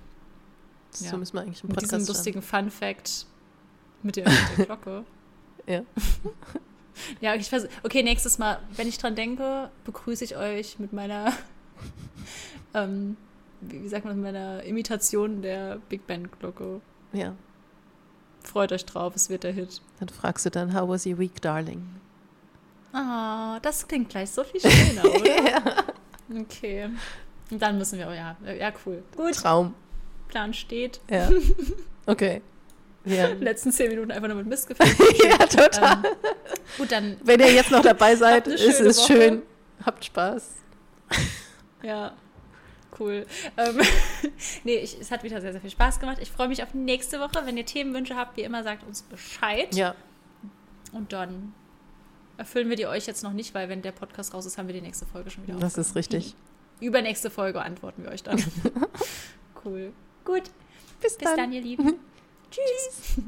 So müssen wir eigentlich
im Podcast Mit diesem lustigen Fun Fact mit der, mit der Glocke.
ja.
ja, ich weiß. Okay, nächstes Mal, wenn ich dran denke, begrüße ich euch mit meiner, ähm, wie, sagt man, mit meiner Imitation der Big Ben Glocke.
Ja.
Freut euch drauf, es wird der Hit.
Dann fragst du dann, how was your week, darling?
Ah, oh, das klingt gleich so viel schöner, oder? ja. Okay. Und dann müssen wir, oh ja, ja, cool.
Gut. Traum.
Plan steht.
Ja. Okay.
Ja. letzten zehn Minuten einfach nur mit Mist gefällt.
ja, total. Ähm,
gut, dann.
Wenn ihr jetzt noch dabei seid, ist es Woche. schön. Habt Spaß.
Ja, cool. Ähm, nee, ich, es hat wieder sehr, sehr viel Spaß gemacht. Ich freue mich auf nächste Woche. Wenn ihr Themenwünsche habt, wie immer, sagt uns Bescheid.
Ja.
Und dann erfüllen wir die euch jetzt noch nicht, weil wenn der Podcast raus ist, haben wir die nächste Folge schon wieder
Das ist richtig.
Übernächste Folge antworten wir euch dann. cool. Gut.
Bis,
Bis dann. dann, ihr Lieben. Tschüss.